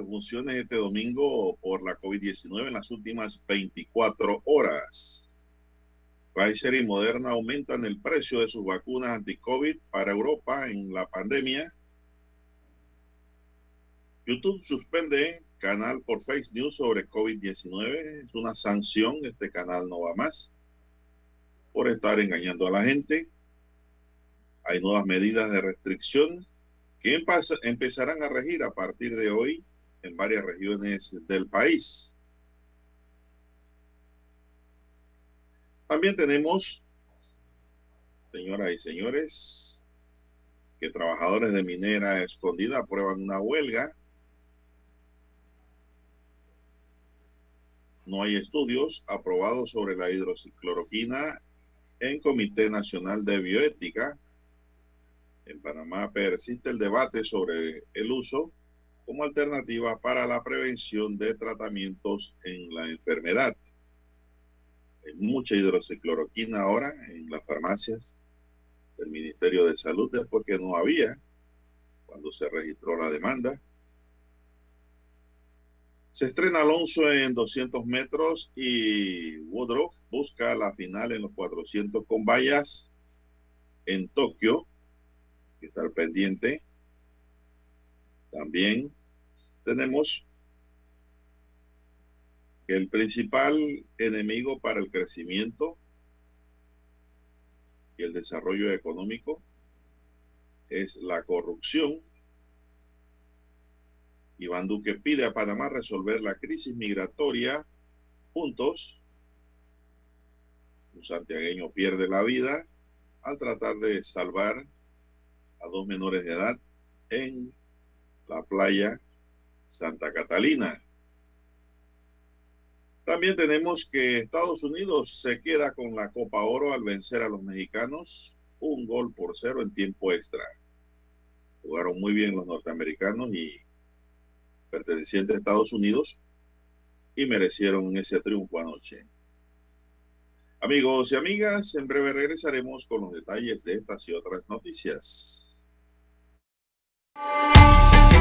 Defunciones este domingo por la COVID-19 en las últimas 24 horas. Pfizer y Moderna aumentan el precio de sus vacunas anti-COVID para Europa en la pandemia. YouTube suspende canal por Face News sobre COVID-19. Es una sanción. Este canal no va más por estar engañando a la gente. Hay nuevas medidas de restricción que empezarán a regir a partir de hoy en varias regiones del país. También tenemos, señoras y señores, que trabajadores de minera escondida aprueban una huelga. No hay estudios aprobados sobre la hidroxicloroquina en Comité Nacional de Bioética. En Panamá persiste el debate sobre el uso como alternativa para la prevención de tratamientos en la enfermedad. Hay mucha hidroxicloroquina ahora en las farmacias del Ministerio de Salud después que no había cuando se registró la demanda. Se estrena Alonso en 200 metros y Woodruff busca la final en los 400 con vallas en Tokio. Que estar pendiente. También tenemos que el principal enemigo para el crecimiento y el desarrollo económico es la corrupción. Iván Duque pide a Panamá resolver la crisis migratoria juntos. Un santiagueño pierde la vida al tratar de salvar a dos menores de edad en la playa Santa Catalina. También tenemos que Estados Unidos se queda con la Copa Oro al vencer a los mexicanos un gol por cero en tiempo extra. Jugaron muy bien los norteamericanos y pertenecientes a Estados Unidos y merecieron ese triunfo anoche. Amigos y amigas, en breve regresaremos con los detalles de estas y otras noticias.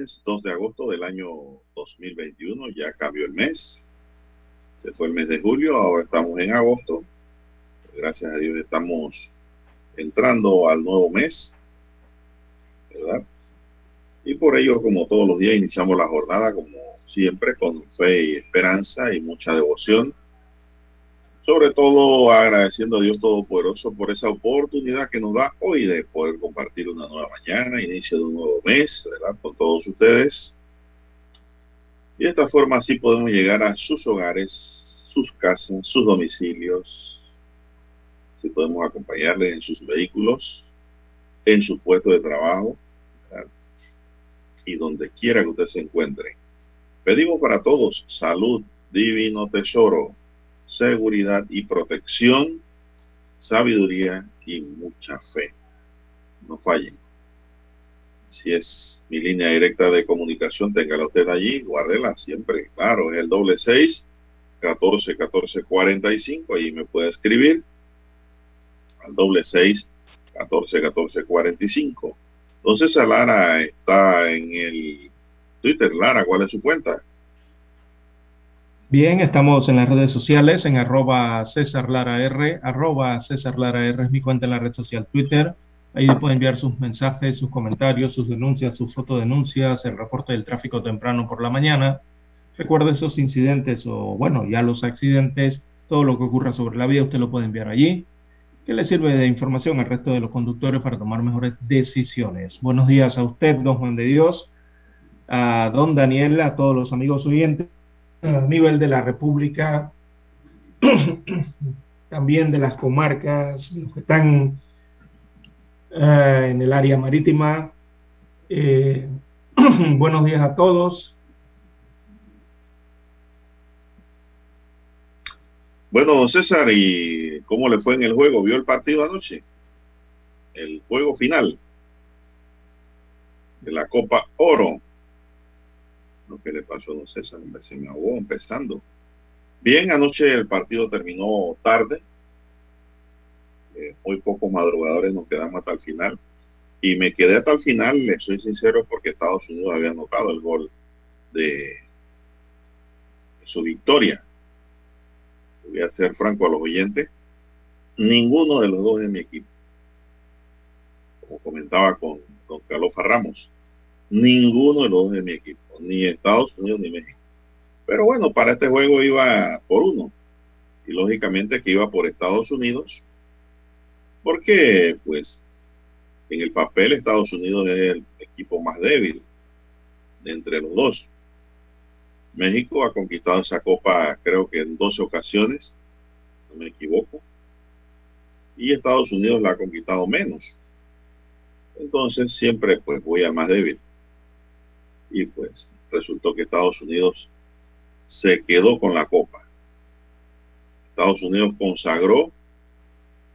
Lunes 2 de agosto del año 2021. Ya cambió el mes. Se fue el mes de julio, ahora estamos en agosto. Gracias a Dios estamos entrando al nuevo mes. ¿Verdad? Y por ello, como todos los días, iniciamos la jornada, como siempre, con fe y esperanza y mucha devoción, Sobre todo agradeciendo a Dios Todopoderoso por esa oportunidad que nos da hoy de poder compartir una nueva mañana, inicio de un nuevo mes, ¿verdad? Con todos ustedes. Y de esta forma así podemos llegar a sus hogares, sus casas, sus domicilios. Si podemos acompañarles en sus vehículos, en su puesto de trabajo ¿verdad? y donde quiera que usted se encuentre. Pedimos para todos salud, divino tesoro, seguridad y protección, sabiduría y mucha fe. No fallen. Si es mi línea directa de comunicación, téngala usted allí, guárdela siempre. Claro, es el doble seis, catorce, catorce, cuarenta y cinco. Ahí me puede escribir al doble seis, catorce, catorce, cuarenta y cinco. Entonces, Lara está en el Twitter. Lara, ¿cuál es su cuenta? Bien, estamos en las redes sociales, en arroba César Lara R, arroba César Lara R es mi cuenta en la red social Twitter. Ahí puede enviar sus mensajes, sus comentarios, sus denuncias, sus fotodenuncias, el reporte del tráfico temprano por la mañana. Recuerde esos incidentes o, bueno, ya los accidentes, todo lo que ocurra sobre la vía, usted lo puede enviar allí, que le sirve de información al resto de los conductores para tomar mejores decisiones. Buenos días a usted, don Juan de Dios, a don Daniel, a todos los amigos oyentes nivel de la República, también de las comarcas, los que están uh, en el área marítima. Eh, buenos días a todos. Bueno, don César, ¿y cómo le fue en el juego? ¿Vio el partido anoche? El juego final de la Copa Oro lo que le pasó a don César, me ahogó empezando. Bien, anoche el partido terminó tarde. Eh, muy pocos madrugadores nos quedamos hasta el final. Y me quedé hasta el final, le soy sincero, porque Estados Unidos había anotado el gol de, su victoria. Voy a ser franco a los oyentes. Ninguno de los dos de mi equipo. Como comentaba con don Carlos Ramos. Ninguno de los dos de mi equipo ni Estados Unidos ni México. Pero bueno, para este juego iba por uno. Y lógicamente que iba por Estados Unidos. Porque, pues, en el papel Estados Unidos es el equipo más débil de entre los dos. México ha conquistado esa copa creo que en 12 ocasiones, no me equivoco. Y Estados Unidos la ha conquistado menos. Entonces siempre pues voy al más débil y pues resultó que Estados Unidos se quedó con la copa. Estados Unidos consagró,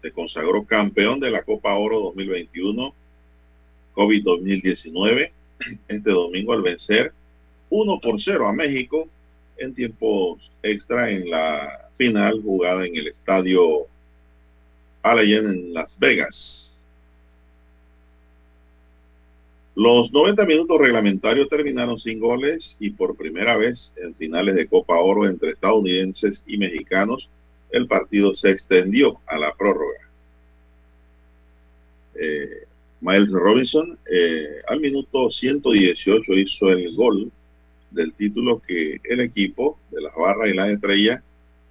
se consagró campeón de la Copa Oro 2021, COVID 2019, este domingo al vencer 1 por 0 a México en tiempos extra en la final jugada en el estadio Allegiant en Las Vegas. Los 90 minutos reglamentarios terminaron sin goles y por primera vez en finales de Copa Oro entre estadounidenses y mexicanos, el partido se extendió a la prórroga. Eh, Miles Robinson eh, al minuto 118 hizo el gol del título que el equipo de las barras y las estrellas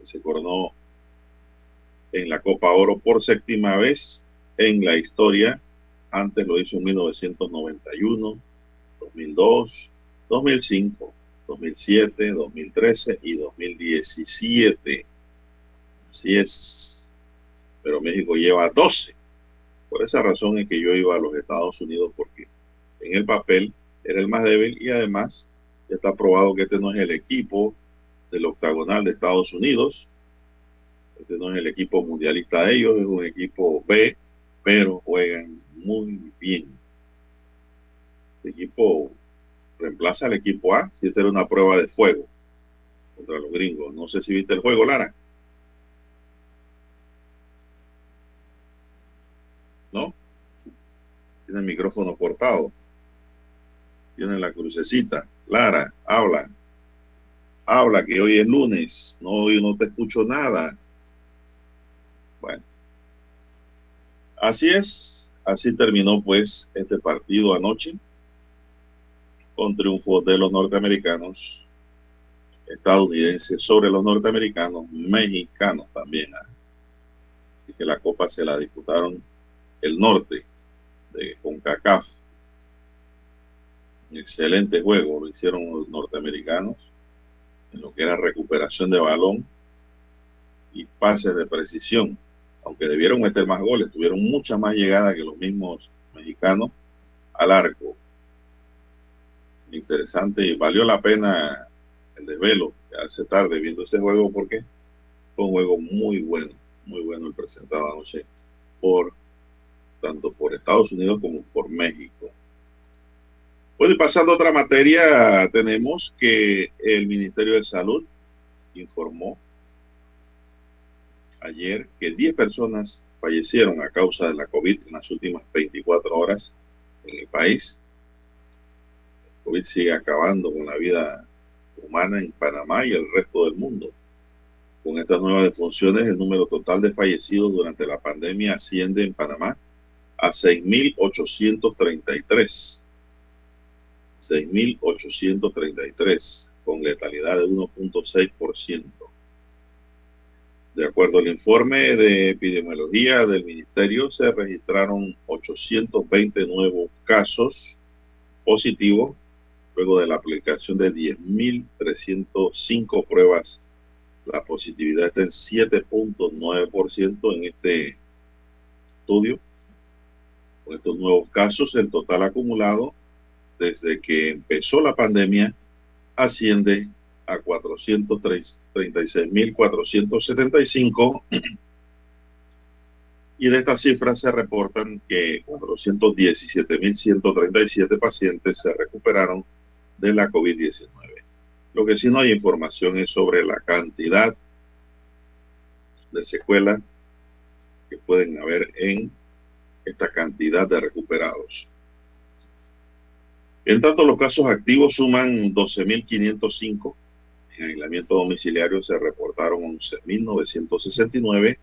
se coronó en la Copa Oro por séptima vez en la historia antes lo hizo en 1991, 2002, 2005, 2007, 2013 y 2017. Así es. Pero México lleva 12. Por esa razón es que yo iba a los Estados Unidos porque en el papel era el más débil y además ya está probado que este no es el equipo del octagonal de Estados Unidos. Este no es el equipo mundialista de ellos, es un equipo B, pero juegan muy bien. El equipo reemplaza al equipo A si esta era una prueba de fuego contra los gringos. No sé si viste el juego, Lara. ¿No? Tiene el micrófono cortado. Tiene la crucecita. Lara, habla. Habla que hoy es lunes. No, hoy no te escucho nada. Bueno. Así es. Así terminó pues este partido anoche con triunfo de los norteamericanos estadounidenses sobre los norteamericanos, mexicanos también. ¿ah? Así que la copa se la disputaron el norte de CONCACAF. Excelente juego lo hicieron los norteamericanos en lo que era recuperación de balón y pases de precisión. Aunque debieron meter más goles, tuvieron mucha más llegada que los mismos mexicanos al arco. Interesante y valió la pena el desvelo hace tarde viendo ese juego porque fue un juego muy bueno, muy bueno el presentado anoche por tanto por Estados Unidos como por México. Bueno, y pasando a otra materia, tenemos que el Ministerio de Salud informó ayer que 10 personas fallecieron a causa de la COVID en las últimas 24 horas en el país. El COVID sigue acabando con la vida humana en Panamá y el resto del mundo. Con estas nuevas defunciones, el número total de fallecidos durante la pandemia asciende en Panamá a 6.833. 6.833, con letalidad de 1.6%. De acuerdo al informe de epidemiología del ministerio, se registraron 820 nuevos casos positivos luego de la aplicación de 10.305 pruebas. La positividad está en 7.9% en este estudio. Con estos nuevos casos, el total acumulado desde que empezó la pandemia asciende a 436.475 y de estas cifras se reportan que 417.137 pacientes se recuperaron de la COVID-19. Lo que sí no hay información es sobre la cantidad de secuelas que pueden haber en esta cantidad de recuperados. En tanto, los casos activos suman 12.505. En aislamiento domiciliario se reportaron 11.969,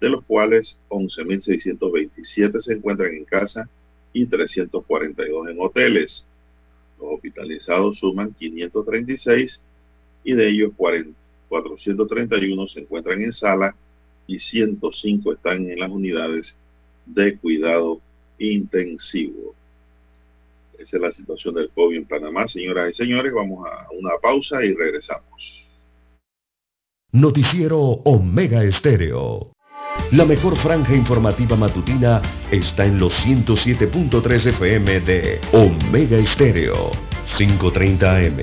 de los cuales 11.627 se encuentran en casa y 342 en hoteles. Los hospitalizados suman 536 y de ellos 431 se encuentran en sala y 105 están en las unidades de cuidado intensivo. Esa es la situación del COVID en Panamá. Señoras y señores, vamos a una pausa y regresamos. Noticiero Omega Estéreo. La mejor franja informativa matutina está en los 107.3 FM de Omega Estéreo. 5.30 AM.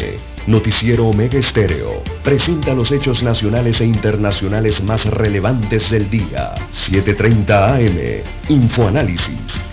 Noticiero Omega Estéreo. Presenta los hechos nacionales e internacionales más relevantes del día. 7.30 AM. Infoanálisis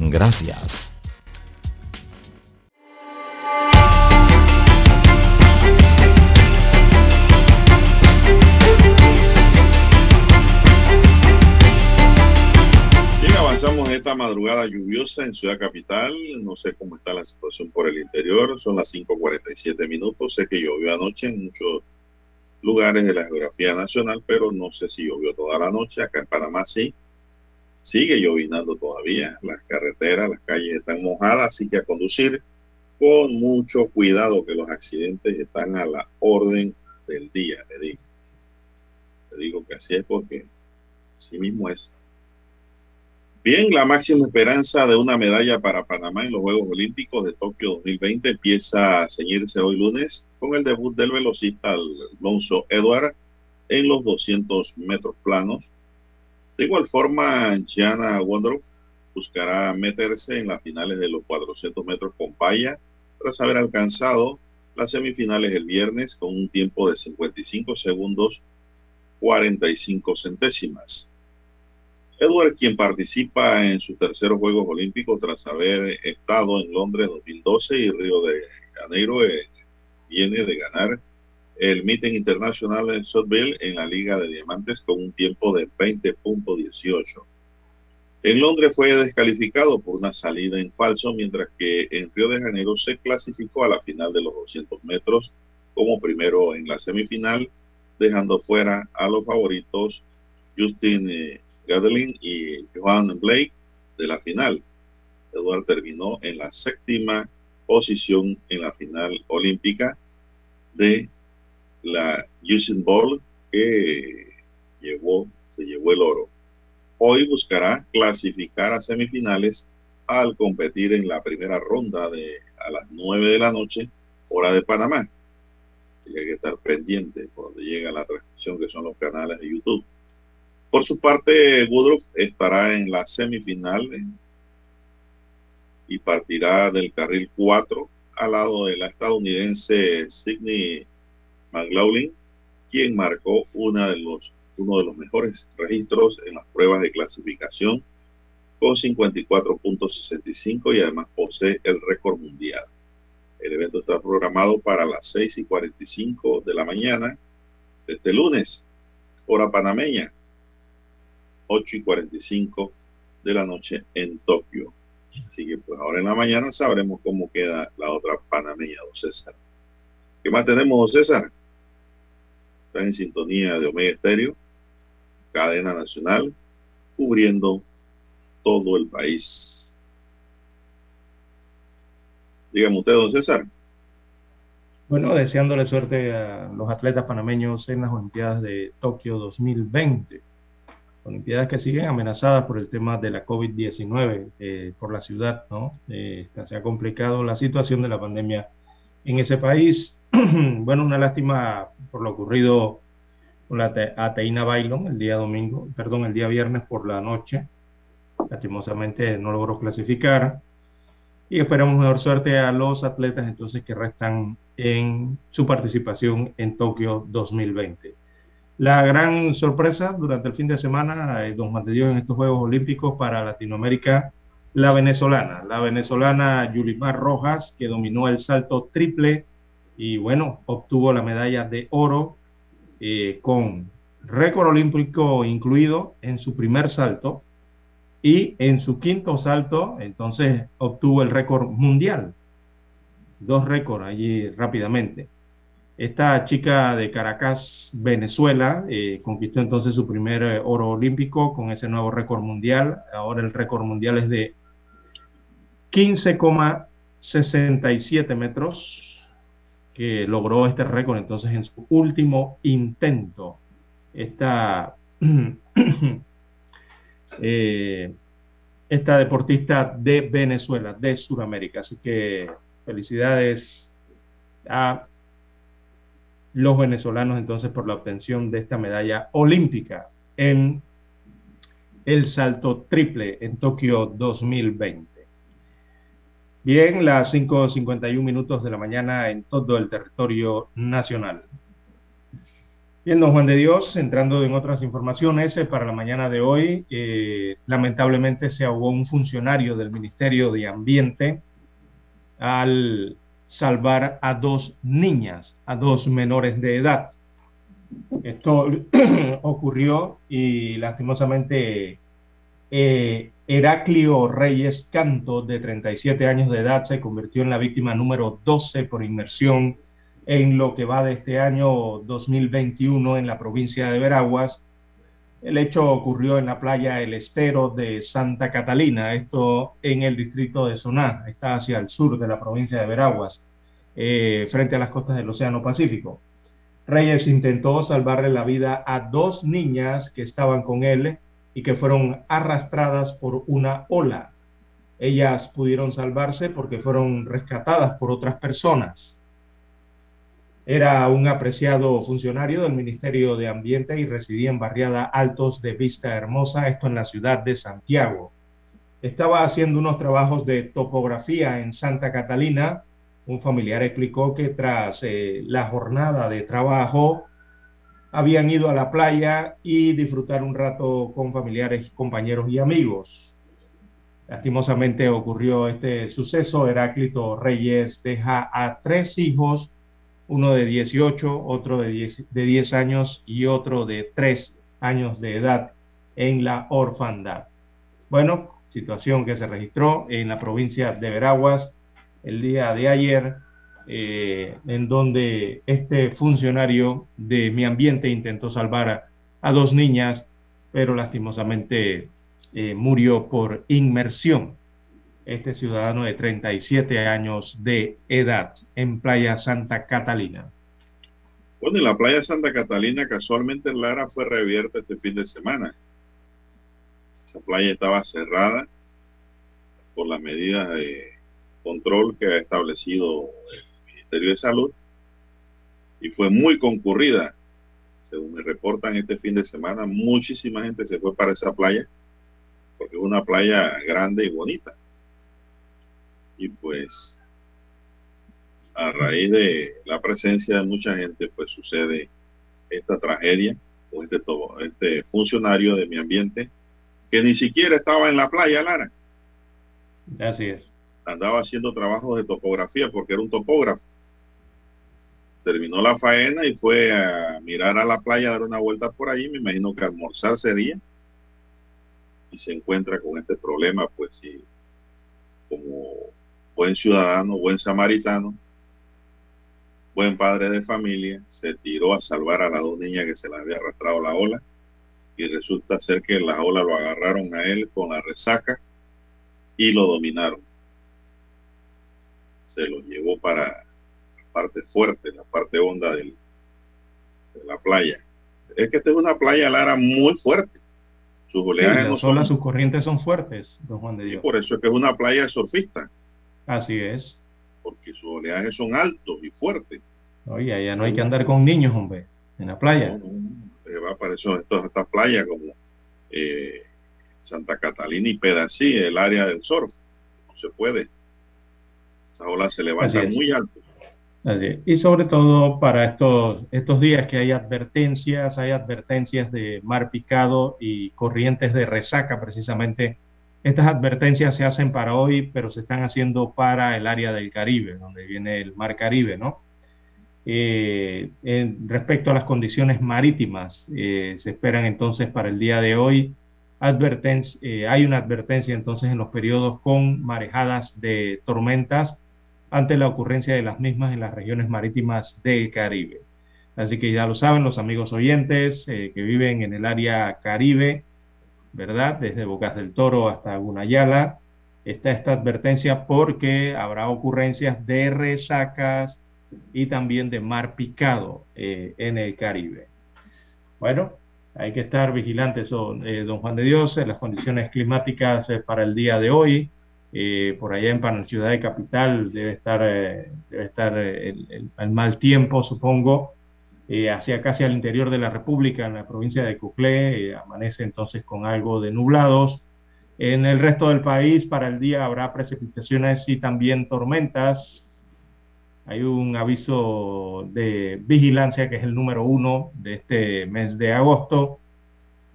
Gracias. esta madrugada lluviosa en Ciudad Capital. No sé cómo está la situación por el interior. Son las 5.47 minutos. Sé que llovió anoche en muchos lugares de la geografía nacional, pero no sé si llovió toda la noche. Acá en Panamá sí. Sigue llovinando todavía. Las carreteras, las calles están mojadas, así que a conducir con mucho cuidado que los accidentes están a la orden del día, le digo. Le digo que así es porque así mismo es. Bien, la máxima esperanza de una medalla para Panamá en los Juegos Olímpicos de Tokio 2020 empieza a ceñirse hoy lunes con el debut del velocista Alonso Edward en los 200 metros planos. De igual forma, Gianna Wondroff buscará meterse en las finales de los 400 metros con paya tras haber alcanzado las semifinales el viernes con un tiempo de 55 segundos 45 centésimas. Edward, quien participa en sus terceros Juegos Olímpicos tras haber estado en Londres 2012 y Río de Janeiro, eh, viene de ganar el Meeting Internacional en Sotville en la Liga de Diamantes con un tiempo de 20.18. En Londres fue descalificado por una salida en falso, mientras que en Río de Janeiro se clasificó a la final de los 200 metros como primero en la semifinal, dejando fuera a los favoritos Justin eh, Gadelin y Johan Blake de la final. Edward terminó en la séptima posición en la final olímpica de la Usain Bowl que llevó, se llevó el oro. Hoy buscará clasificar a semifinales al competir en la primera ronda de a las 9 de la noche, hora de Panamá. hay que estar pendiente por donde llega la transmisión, que son los canales de YouTube. Por su parte, Woodruff estará en la semifinal y partirá del carril 4 al lado de la estadounidense Sidney McLaughlin, quien marcó uno de los mejores registros en las pruebas de clasificación con 54.65 y además posee el récord mundial. El evento está programado para las 6 y 45 de la mañana este lunes, hora panameña. 8 y 45 de la noche en Tokio. Así que pues ahora en la mañana sabremos cómo queda la otra panameña, don César. ¿Qué más tenemos, don César? Está en sintonía de Omega Estéreo, cadena nacional, cubriendo todo el país. Dígame usted, don César. Bueno, deseándole suerte a los atletas panameños en las Olimpiadas de Tokio 2020. Olimpiadas que siguen amenazadas por el tema de la COVID-19 eh, por la ciudad, ¿no? Eh, se ha complicado la situación de la pandemia en ese país. bueno, una lástima por lo ocurrido con la Ateína Bailon el día domingo, perdón, el día viernes por la noche. Lastimosamente no logró clasificar. Y esperamos mejor suerte a los atletas entonces que restan en su participación en Tokio 2020. La gran sorpresa durante el fin de semana, eh, de Dios, en estos Juegos Olímpicos para Latinoamérica, la venezolana, la venezolana Yulimar Rojas, que dominó el salto triple y bueno, obtuvo la medalla de oro eh, con récord olímpico incluido en su primer salto y en su quinto salto, entonces obtuvo el récord mundial. Dos récords allí rápidamente. Esta chica de Caracas, Venezuela, eh, conquistó entonces su primer eh, oro olímpico con ese nuevo récord mundial. Ahora el récord mundial es de 15,67 metros, que logró este récord entonces en su último intento. Esta, eh, esta deportista de Venezuela, de Sudamérica. Así que felicidades a los venezolanos entonces por la obtención de esta medalla olímpica en el salto triple en Tokio 2020. Bien, las 5.51 minutos de la mañana en todo el territorio nacional. Bien, don Juan de Dios, entrando en otras informaciones, eh, para la mañana de hoy, eh, lamentablemente se ahogó un funcionario del Ministerio de Ambiente al salvar a dos niñas, a dos menores de edad. Esto ocurrió y lastimosamente Eh, Heraclio Reyes Canto, de 37 años de edad, se convirtió en la víctima número 12 por inmersión en lo que va de este año 2021 en la provincia de Veraguas. El hecho ocurrió en la playa El Estero de Santa Catalina, esto en el distrito de Soná, está hacia el sur de la provincia de Veraguas, eh, frente a las costas del Océano Pacífico. Reyes intentó salvarle la vida a dos niñas que estaban con él y que fueron arrastradas por una ola. Ellas pudieron salvarse porque fueron rescatadas por otras personas. Era un apreciado funcionario del Ministerio de Ambiente y residía en Barriada Altos de Vista Hermosa, esto en la ciudad de Santiago. Estaba haciendo unos trabajos de topografía en Santa Catalina. Un familiar explicó que tras eh, la jornada de trabajo habían ido a la playa y disfrutar un rato con familiares, compañeros y amigos. Lastimosamente ocurrió este suceso. Heráclito Reyes deja a tres hijos, uno de 18, otro de 10, de 10 años y otro de 3 años de edad en la orfandad. Bueno, situación que se registró en la provincia de Veraguas el día de ayer eh, en donde este funcionario de mi ambiente intentó salvar a, dos niñas, pero lastimosamente eh, murió por inmersión. Este ciudadano de 37 años de edad en Playa Santa Catalina. Bueno, en la playa Santa Catalina casualmente Lara fue reabierta este fin de semana. Esa playa estaba cerrada por las medidas de control que ha establecido Ministerio de Salud y fue muy concurrida. Según me reportan este fin de semana, muchísima gente se fue para esa playa porque es una playa grande y bonita. Y pues a raíz de la presencia de mucha gente, pues sucede esta tragedia con este, este funcionario de mi ambiente que ni siquiera estaba en la playa, Lara. Así es. Andaba haciendo trabajos de topografía porque era un topógrafo terminó la faena y fue a mirar a la playa, a dar una vuelta por ahí, me imagino que almorzar sería, y se encuentra con este problema, pues como buen ciudadano, buen samaritano, buen padre de familia, se tiró a salvar a las dos niñas que se las había arrastrado la ola, y resulta ser que la ola lo agarraron a él con la resaca y lo dominaron. Se lo llevó para parte fuerte, la parte honda del, de la playa. Es que esta es una playa, Lara, muy fuerte. Sus oleajes no son... sus corrientes son fuertes, don Juan de Dios. por eso es que es una playa surfista. Así es. Porque sus oleajes son altos y fuertes. Oye, allá no hay que andar con niños, hombre, en la playa. No, no, va para eso estas playas como eh, Santa Catalina y Pedací, el área del surf. No se puede. Esas olas se levantan muy alto. Y sobre todo para estos, estos días que hay advertencias, hay advertencias de mar picado y corrientes de resaca precisamente. Estas advertencias se hacen para hoy, pero se están haciendo para el área del Caribe, donde viene el mar Caribe, ¿no? Eh, respecto a las condiciones marítimas, eh, se esperan entonces para el día de hoy advertencia, eh, hay una advertencia entonces en los periodos con marejadas de tormentas ante la ocurrencia de las mismas en las regiones marítimas del Caribe. Así que ya lo saben los amigos oyentes eh, que viven en el área Caribe, ¿verdad? Desde Bocas del Toro hasta Gunayala, está esta advertencia porque habrá ocurrencias de resacas y también de mar picado eh, en el Caribe. Bueno, hay que estar vigilantes, eh, don Juan de Dios, en las condiciones climáticas para el día de hoy. Eh, por allá en Panamá, ciudad de capital, debe estar, eh, debe estar eh, el, mal tiempo, supongo, hacia casi al interior de la República, en la provincia de Cuclé, amanece entonces con algo de nublados. En el resto del país, para el día habrá precipitaciones y también tormentas. Hay un aviso de vigilancia que es el número uno de este mes de agosto,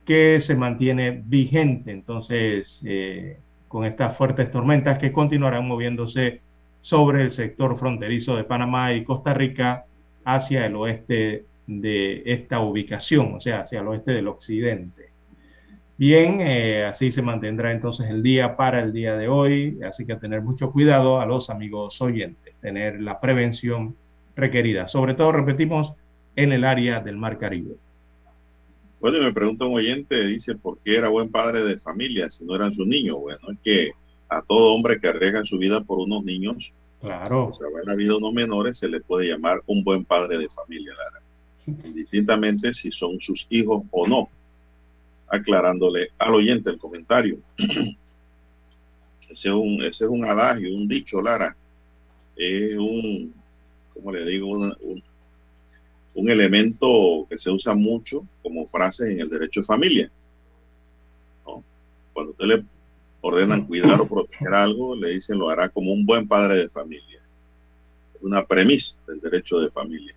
que se mantiene vigente. Entonces, con estas fuertes tormentas que continuarán moviéndose sobre el sector fronterizo de Panamá y Costa Rica hacia el oeste de esta ubicación, o sea, hacia el oeste del occidente. Bien, eh, así se mantendrá entonces el día para el día de hoy, así que tener mucho cuidado a los amigos oyentes, tener la prevención requerida, sobre todo, repetimos, en el área del Mar Caribe. Bueno, me pregunta un oyente, dice, ¿por qué era buen padre de familia si no eran sus niños? Bueno, es que a todo hombre que arriesga su vida por unos niños, claro. que se va en la vida unos menores, se le puede llamar un buen padre de familia, Lara. Indistintamente si son sus hijos o no. Aclarándole al oyente el comentario. ese, es un, ese es un adagio, un dicho, Lara. Es un, como le digo, un, un elemento que se usa mucho como frase en el derecho de familia. Cuando usted le ordenan cuidar o proteger algo, le dicen lo hará como un buen padre de familia. Es una premisa del derecho de familia.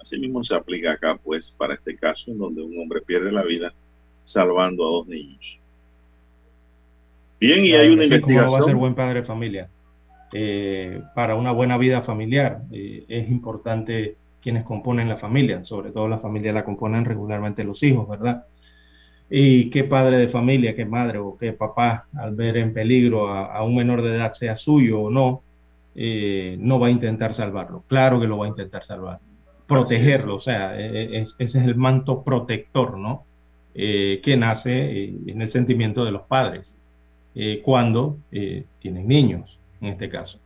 Así mismo se aplica acá, pues, para este caso, en donde un hombre pierde la vida salvando a dos niños. Bien, y hay una investigación. ¿Cómo va a ser buen padre de familia? Eh, para una buena vida familiar eh, es importante quienes componen la familia, sobre todo la familia la componen regularmente los hijos, ¿verdad? Y qué padre de familia, qué madre o qué papá, al ver en peligro a, un menor de edad, sea suyo o no, eh, no va a intentar salvarlo. Claro que lo va a intentar salvar. Protegerlo, o sea, e, e, ese es el manto protector, ¿no? Eh, que nace eh, en el sentimiento de los padres cuando tienen niños, en este caso.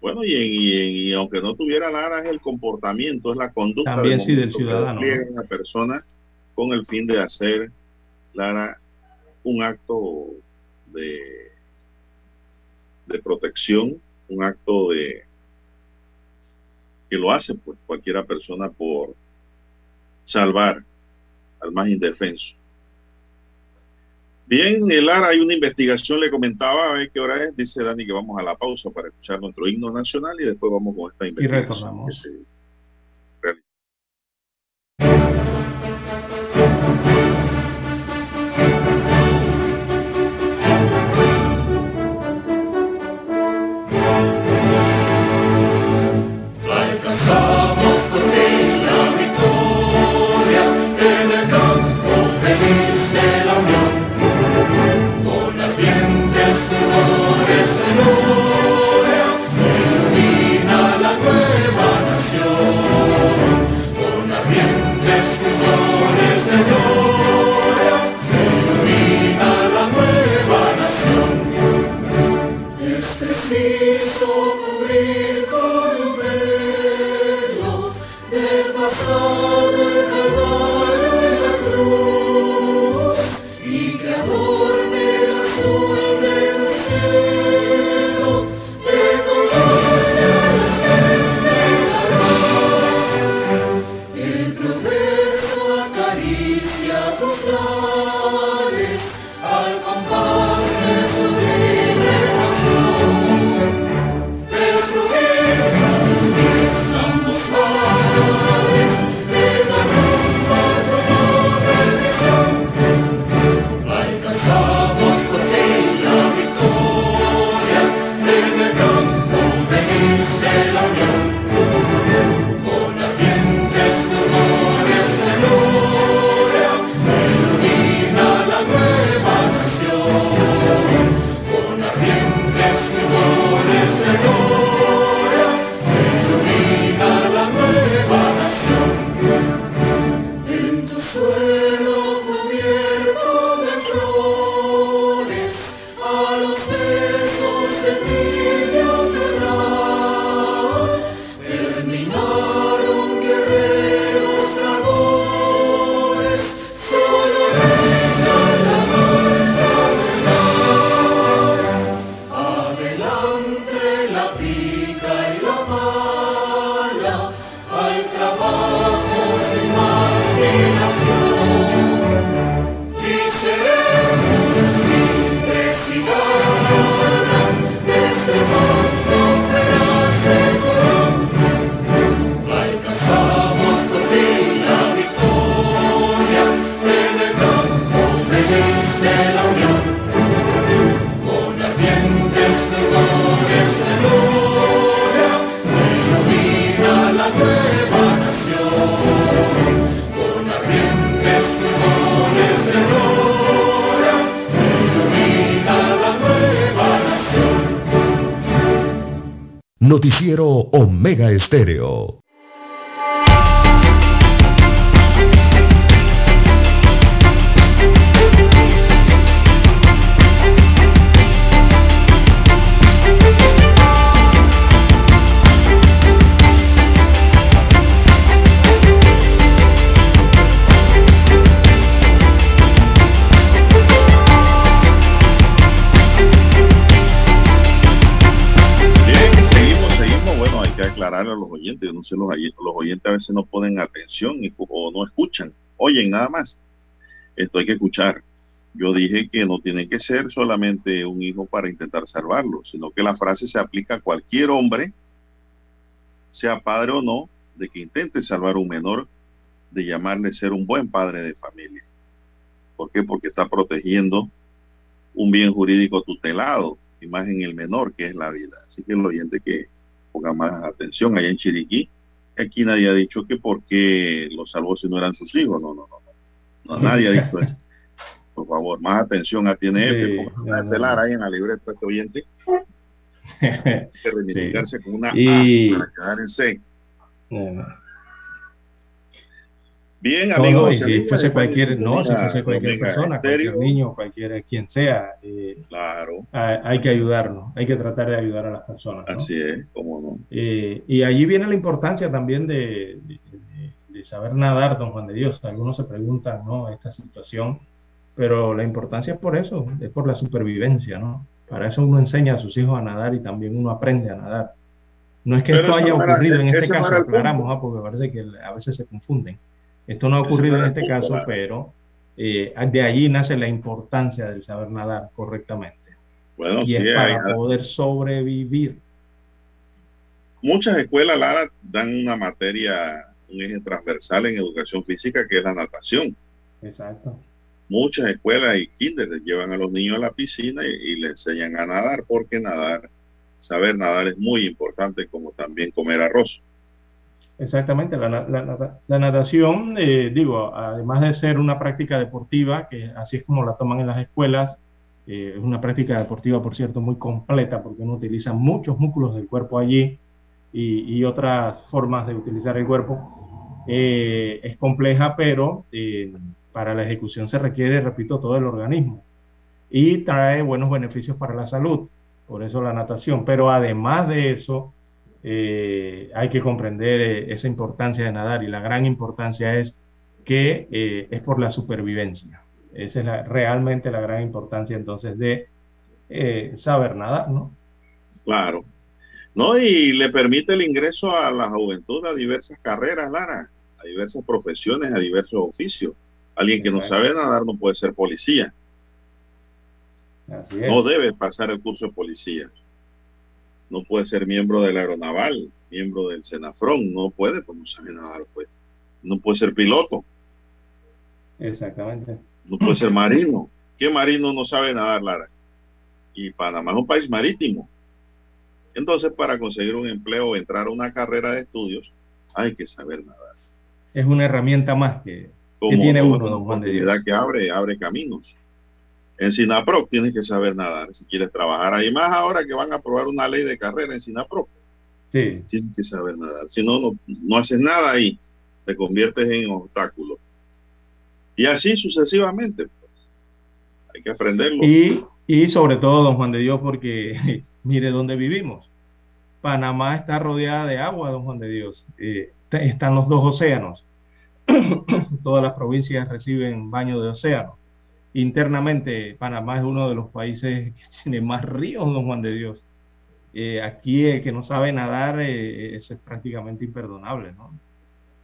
Bueno, y, aunque no tuviera nada, es el comportamiento, es la conducta También, sí, del ciudadano. Que una persona con el fin de hacer Lara, un acto de, de protección, un acto de que lo hace pues cualquiera persona por salvar al más indefenso. Bien, Lara, hay una investigación, le comentaba, a ver qué hora es, dice Dani que vamos a la pausa para escuchar nuestro himno nacional y después vamos con esta investigación. Y Noticiero Omega Estéreo. Oyentes a veces no ponen atención o no escuchan, oyen nada más. Esto hay que escuchar. Yo dije que no tiene que ser solamente un hijo para intentar salvarlo, sino que la frase se aplica a cualquier hombre, sea padre o no, de que intente salvar un menor, de llamarle ser un buen padre de familia. ¿Por qué? Porque está protegiendo un bien jurídico tutelado, y más en el menor, que es la vida. Así que el oyente que ponga más atención allá en Chiriquí. Aquí nadie ha dicho que porque los salvó si no eran sus hijos. No, no, no. no. nadie ha dicho eso. Por favor, más atención a TNF. Sí, ponga estelar ahí en la libreta este oyente. Hay que reivindicarse con una y... A para quedar en C. Bien, amigos. si fuese cualquier, no, si fuese cualquier persona, cualquier niño, cualquier quien sea, eh, claro. hay, que ayudarnos, hay que tratar de ayudar a las personas. Así es, cómo no. Eh, y allí viene la importancia también de, de, saber nadar, don Juan de Dios. Algunos se preguntan, ¿no? Esta situación, pero la importancia es por eso, es por la supervivencia, ¿no? Para eso uno enseña a sus hijos a nadar y también uno aprende a nadar. No es que esto haya ocurrido en este caso, aclaramos, ¿ah? porque parece que a veces se confunden. Esto no ha ocurrido en este caso, pero eh, de allí nace la importancia del saber nadar correctamente. Bueno, y es para poder sobrevivir. Muchas escuelas, Lara, dan una materia, un eje transversal en educación física que es la natación. Exacto. Muchas escuelas y kinder llevan a los niños a la piscina y, y les enseñan a nadar, porque nadar, saber nadar es muy importante como también comer arroz. Exactamente, la, la, natación, eh, digo, además de ser una práctica deportiva, que así es como la toman en las escuelas, eh, es una práctica deportiva, por cierto, muy completa, porque uno utiliza muchos músculos del cuerpo allí y, otras formas de utilizar el cuerpo. Eh, es compleja, pero para la ejecución se requiere, repito, todo el organismo y trae buenos beneficios para la salud, por eso la natación. Pero además de eso, eh, hay que comprender eh, esa importancia de nadar y la gran importancia es que eh, es por la supervivencia. Esa es realmente la gran importancia entonces de saber nadar, ¿no? Claro. No, y le permite el ingreso a la juventud a diversas carreras, Lara, a diversas profesiones, a diversos oficios. Alguien que no sabe nadar no puede ser policía. No debe pasar el curso de policía no puede ser miembro de la aeronaval, miembro del Senafrón, no puede, pues no sabe nadar, pues. No puede ser piloto. Exactamente. No puede ser marino. ¿Qué marino no sabe nadar, Lara? Y Panamá es un país marítimo. Entonces, para conseguir un empleo o entrar a una carrera de estudios, hay que saber nadar. Es una herramienta más que, tiene uno, don Juan de Dios. que abre, abre caminos. En SINAPRO tienes que saber nadar si quieres trabajar ahí. Más ahora que van a aprobar una ley de carrera en SINAPRO. Sí. Tienes que saber nadar. Si no, no, haces nada ahí. Te conviertes en obstáculo. Y así sucesivamente. Pues. Hay que aprenderlo. Y, y sobre todo, don Juan de Dios, porque mire dónde vivimos. Panamá está rodeada de agua, don Juan de Dios. Eh, están los dos océanos. Todas las provincias reciben baño de océano internamente Panamá es uno de los países que tiene más ríos, don Juan de Dios. Eh, aquí el que no sabe nadar, eh, es prácticamente imperdonable ¿no?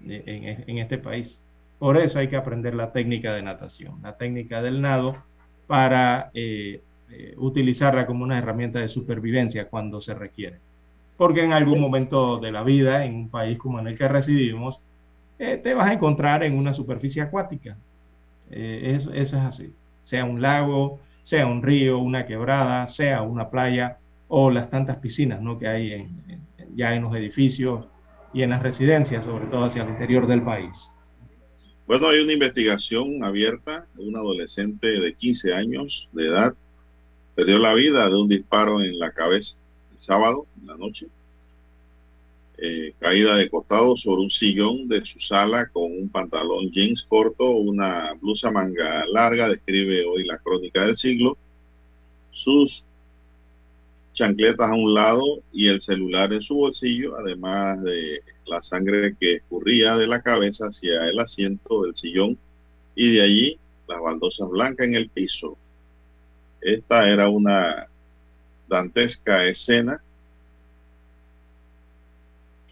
Eh, en, este país. Por eso hay que aprender la técnica de natación, la técnica del nado, para utilizarla como una herramienta de supervivencia cuando se requiere. Porque en algún momento de la vida, en un país como el que residimos, te vas a encontrar en una superficie acuática. eso es así sea un lago, sea un río, una quebrada, sea una playa o las tantas piscinas ¿no? que hay ya en los edificios y en las residencias, sobre todo hacia el interior del país. Bueno, hay una investigación abierta. Un adolescente de 15 años de edad perdió la vida de un disparo en la cabeza el sábado, en la noche, eh, caída de costado sobre un sillón de su sala con un pantalón jeans corto, una blusa manga larga, describe hoy la crónica del siglo, sus chancletas a un lado y el celular en su bolsillo, además de la sangre que escurría de la cabeza hacia el asiento del sillón y de allí las baldosas blancas en el piso. Esta era una dantesca escena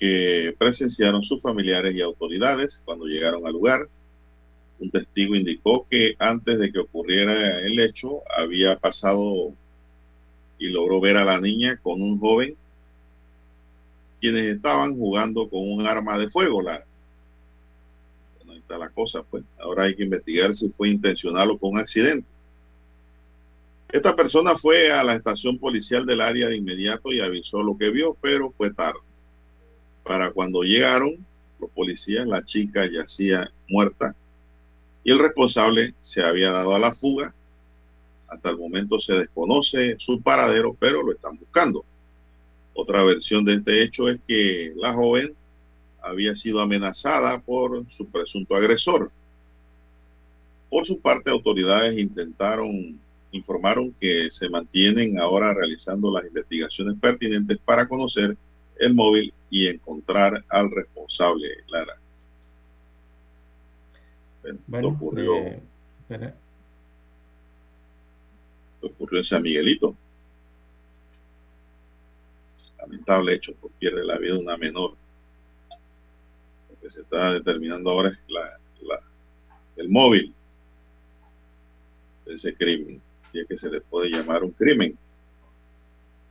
que presenciaron sus familiares y autoridades cuando llegaron al lugar. Un testigo indicó que antes de que ocurriera el hecho había pasado y logró ver a la niña con un joven quienes estaban jugando con un arma de fuego. La, bueno, ahí está la cosa, pues. Ahora hay que investigar si fue intencional o fue un accidente. Esta persona fue a la estación policial del área de inmediato y avisó lo que vio, pero fue tarde. Para cuando llegaron los policías, la chica yacía muerta y el responsable se había dado a la fuga. Hasta el momento se desconoce su paradero, pero lo están buscando. Otra versión de este hecho es que la joven había sido amenazada por su presunto agresor. Por su parte, autoridades intentaron, informaron que se mantienen ahora realizando las investigaciones pertinentes para conocer el móvil y encontrar al responsable, Lara. Bueno, ocurrió, eh, ocurrió en San Miguelito. Lamentable hecho, por pierde la vida una menor. Lo que se está determinando ahora es la, la- el móvil de ese crimen, si es que se le puede llamar un crimen.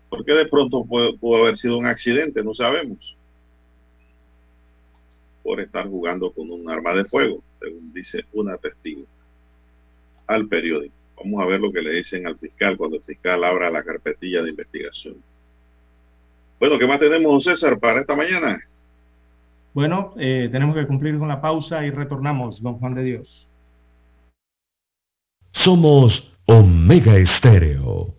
Porque de pronto pudo, pudo haber sido un accidente, no sabemos. Por estar jugando con un arma de fuego, según dice una testigo al periódico. Vamos a ver lo que le dicen al fiscal cuando el fiscal abra la carpetilla de investigación. Bueno, ¿qué más tenemos, César, para esta mañana? Bueno, eh, tenemos que cumplir con la pausa y retornamos, don Juan de Dios. Somos Omega Estéreo.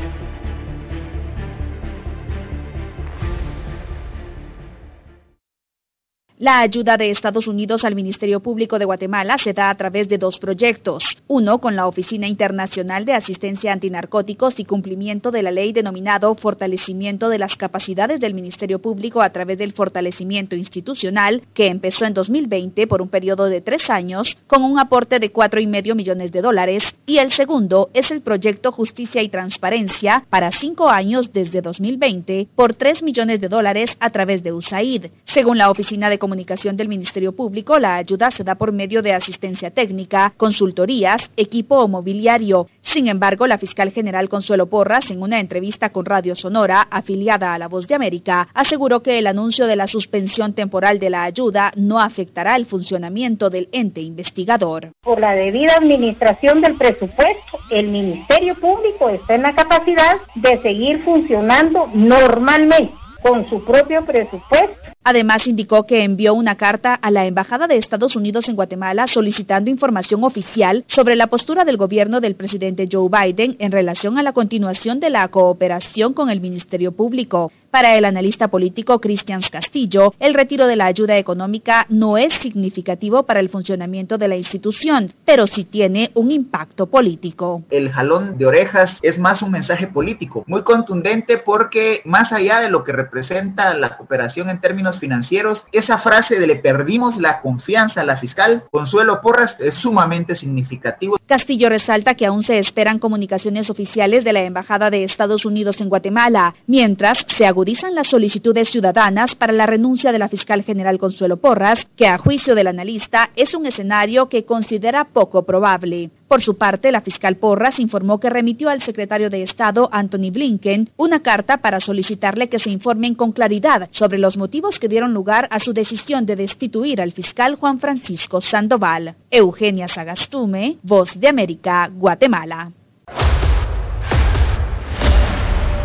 La ayuda de Estados Unidos al Ministerio Público de Guatemala se da a través de dos proyectos. Uno con la Oficina Internacional de Asistencia Antinarcóticos y cumplimiento de la ley denominado Fortalecimiento de las Capacidades del Ministerio Público a través del fortalecimiento institucional, que empezó en 2020 por un periodo de tres años con un aporte de cuatro y medio millones de dólares. Y el segundo es el proyecto Justicia y Transparencia para cinco años desde 2020 por tres millones de dólares a través de USAID. Según la Oficina de Comunicación del Ministerio Público, la ayuda se da por medio de asistencia técnica, consultorías, equipo o mobiliario. Sin embargo, la fiscal general Consuelo Porras, en una entrevista con Radio Sonora, afiliada a La Voz de América, aseguró que el anuncio de la suspensión temporal de la ayuda no afectará el funcionamiento del ente investigador. Por la debida administración del presupuesto, el Ministerio Público está en la capacidad de seguir funcionando normalmente con su propio presupuesto Además, indicó que envió una carta a la Embajada de Estados Unidos en Guatemala solicitando información oficial sobre la postura del gobierno del presidente Joe Biden en relación a la continuación de la cooperación con el Ministerio Público. Para el analista político Cristian Castillo, el retiro de la ayuda económica no es significativo para el funcionamiento de la institución, pero sí tiene un impacto político. El jalón de orejas es más un mensaje político, muy contundente porque más allá de lo que representa la cooperación en términos financieros, esa frase de le perdimos la confianza a la fiscal Consuelo Porras es sumamente significativo. Castillo resalta que aún se esperan comunicaciones oficiales de la Embajada de Estados Unidos en Guatemala, mientras se agudizan las solicitudes ciudadanas para la renuncia de la fiscal general Consuelo Porras, que a juicio del analista es un escenario que considera poco probable. Por su parte, la fiscal Porras informó que remitió al secretario de Estado, Anthony Blinken, una carta para solicitarle que se informen con claridad sobre los motivos que dieron lugar a su decisión de destituir al fiscal Juan Francisco Sandoval. Eugenia Sagastume, Voz de América, Guatemala.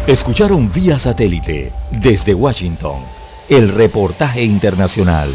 Escucharon vía satélite desde Washington el reportaje internacional.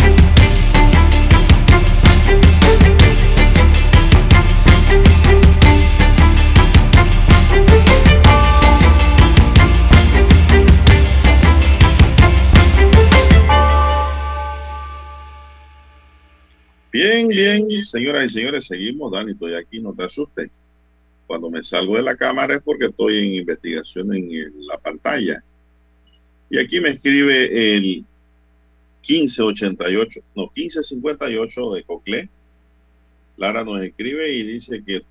Bien, bien, señoras y señores, seguimos. Dani, estoy aquí, no te asustes. Cuando me salgo de la cámara es porque estoy en investigación en la pantalla. Y aquí me escribe el 1588, no, 1558 de Coclé. Lara nos escribe y dice que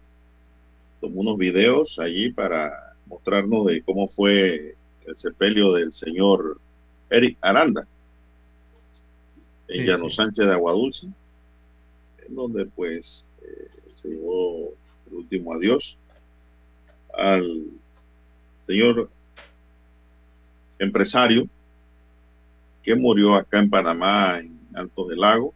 tomó unos videos allí para mostrarnos de cómo fue el sepelio del señor Eric Aranda en Llano Sánchez de Aguadulce donde pues eh, se llevó el último adiós al señor empresario que murió acá en Panamá, en Altos del Lago,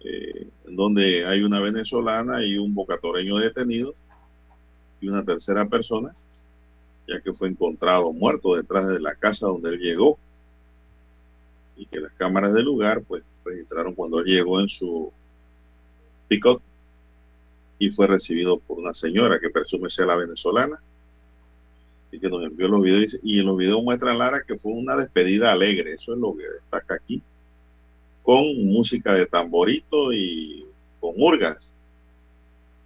eh, donde hay una venezolana y un bocatoreño detenido y una tercera persona, ya que fue encontrado muerto detrás de la casa donde él llegó y que las cámaras del lugar pues registraron cuando él llegó en su pick-up y fue recibido por una señora que presume ser la venezolana y que nos envió los videos y en los videos muestran Lara que fue una despedida alegre, eso es lo que destaca aquí, con música de tamborito y con murgas.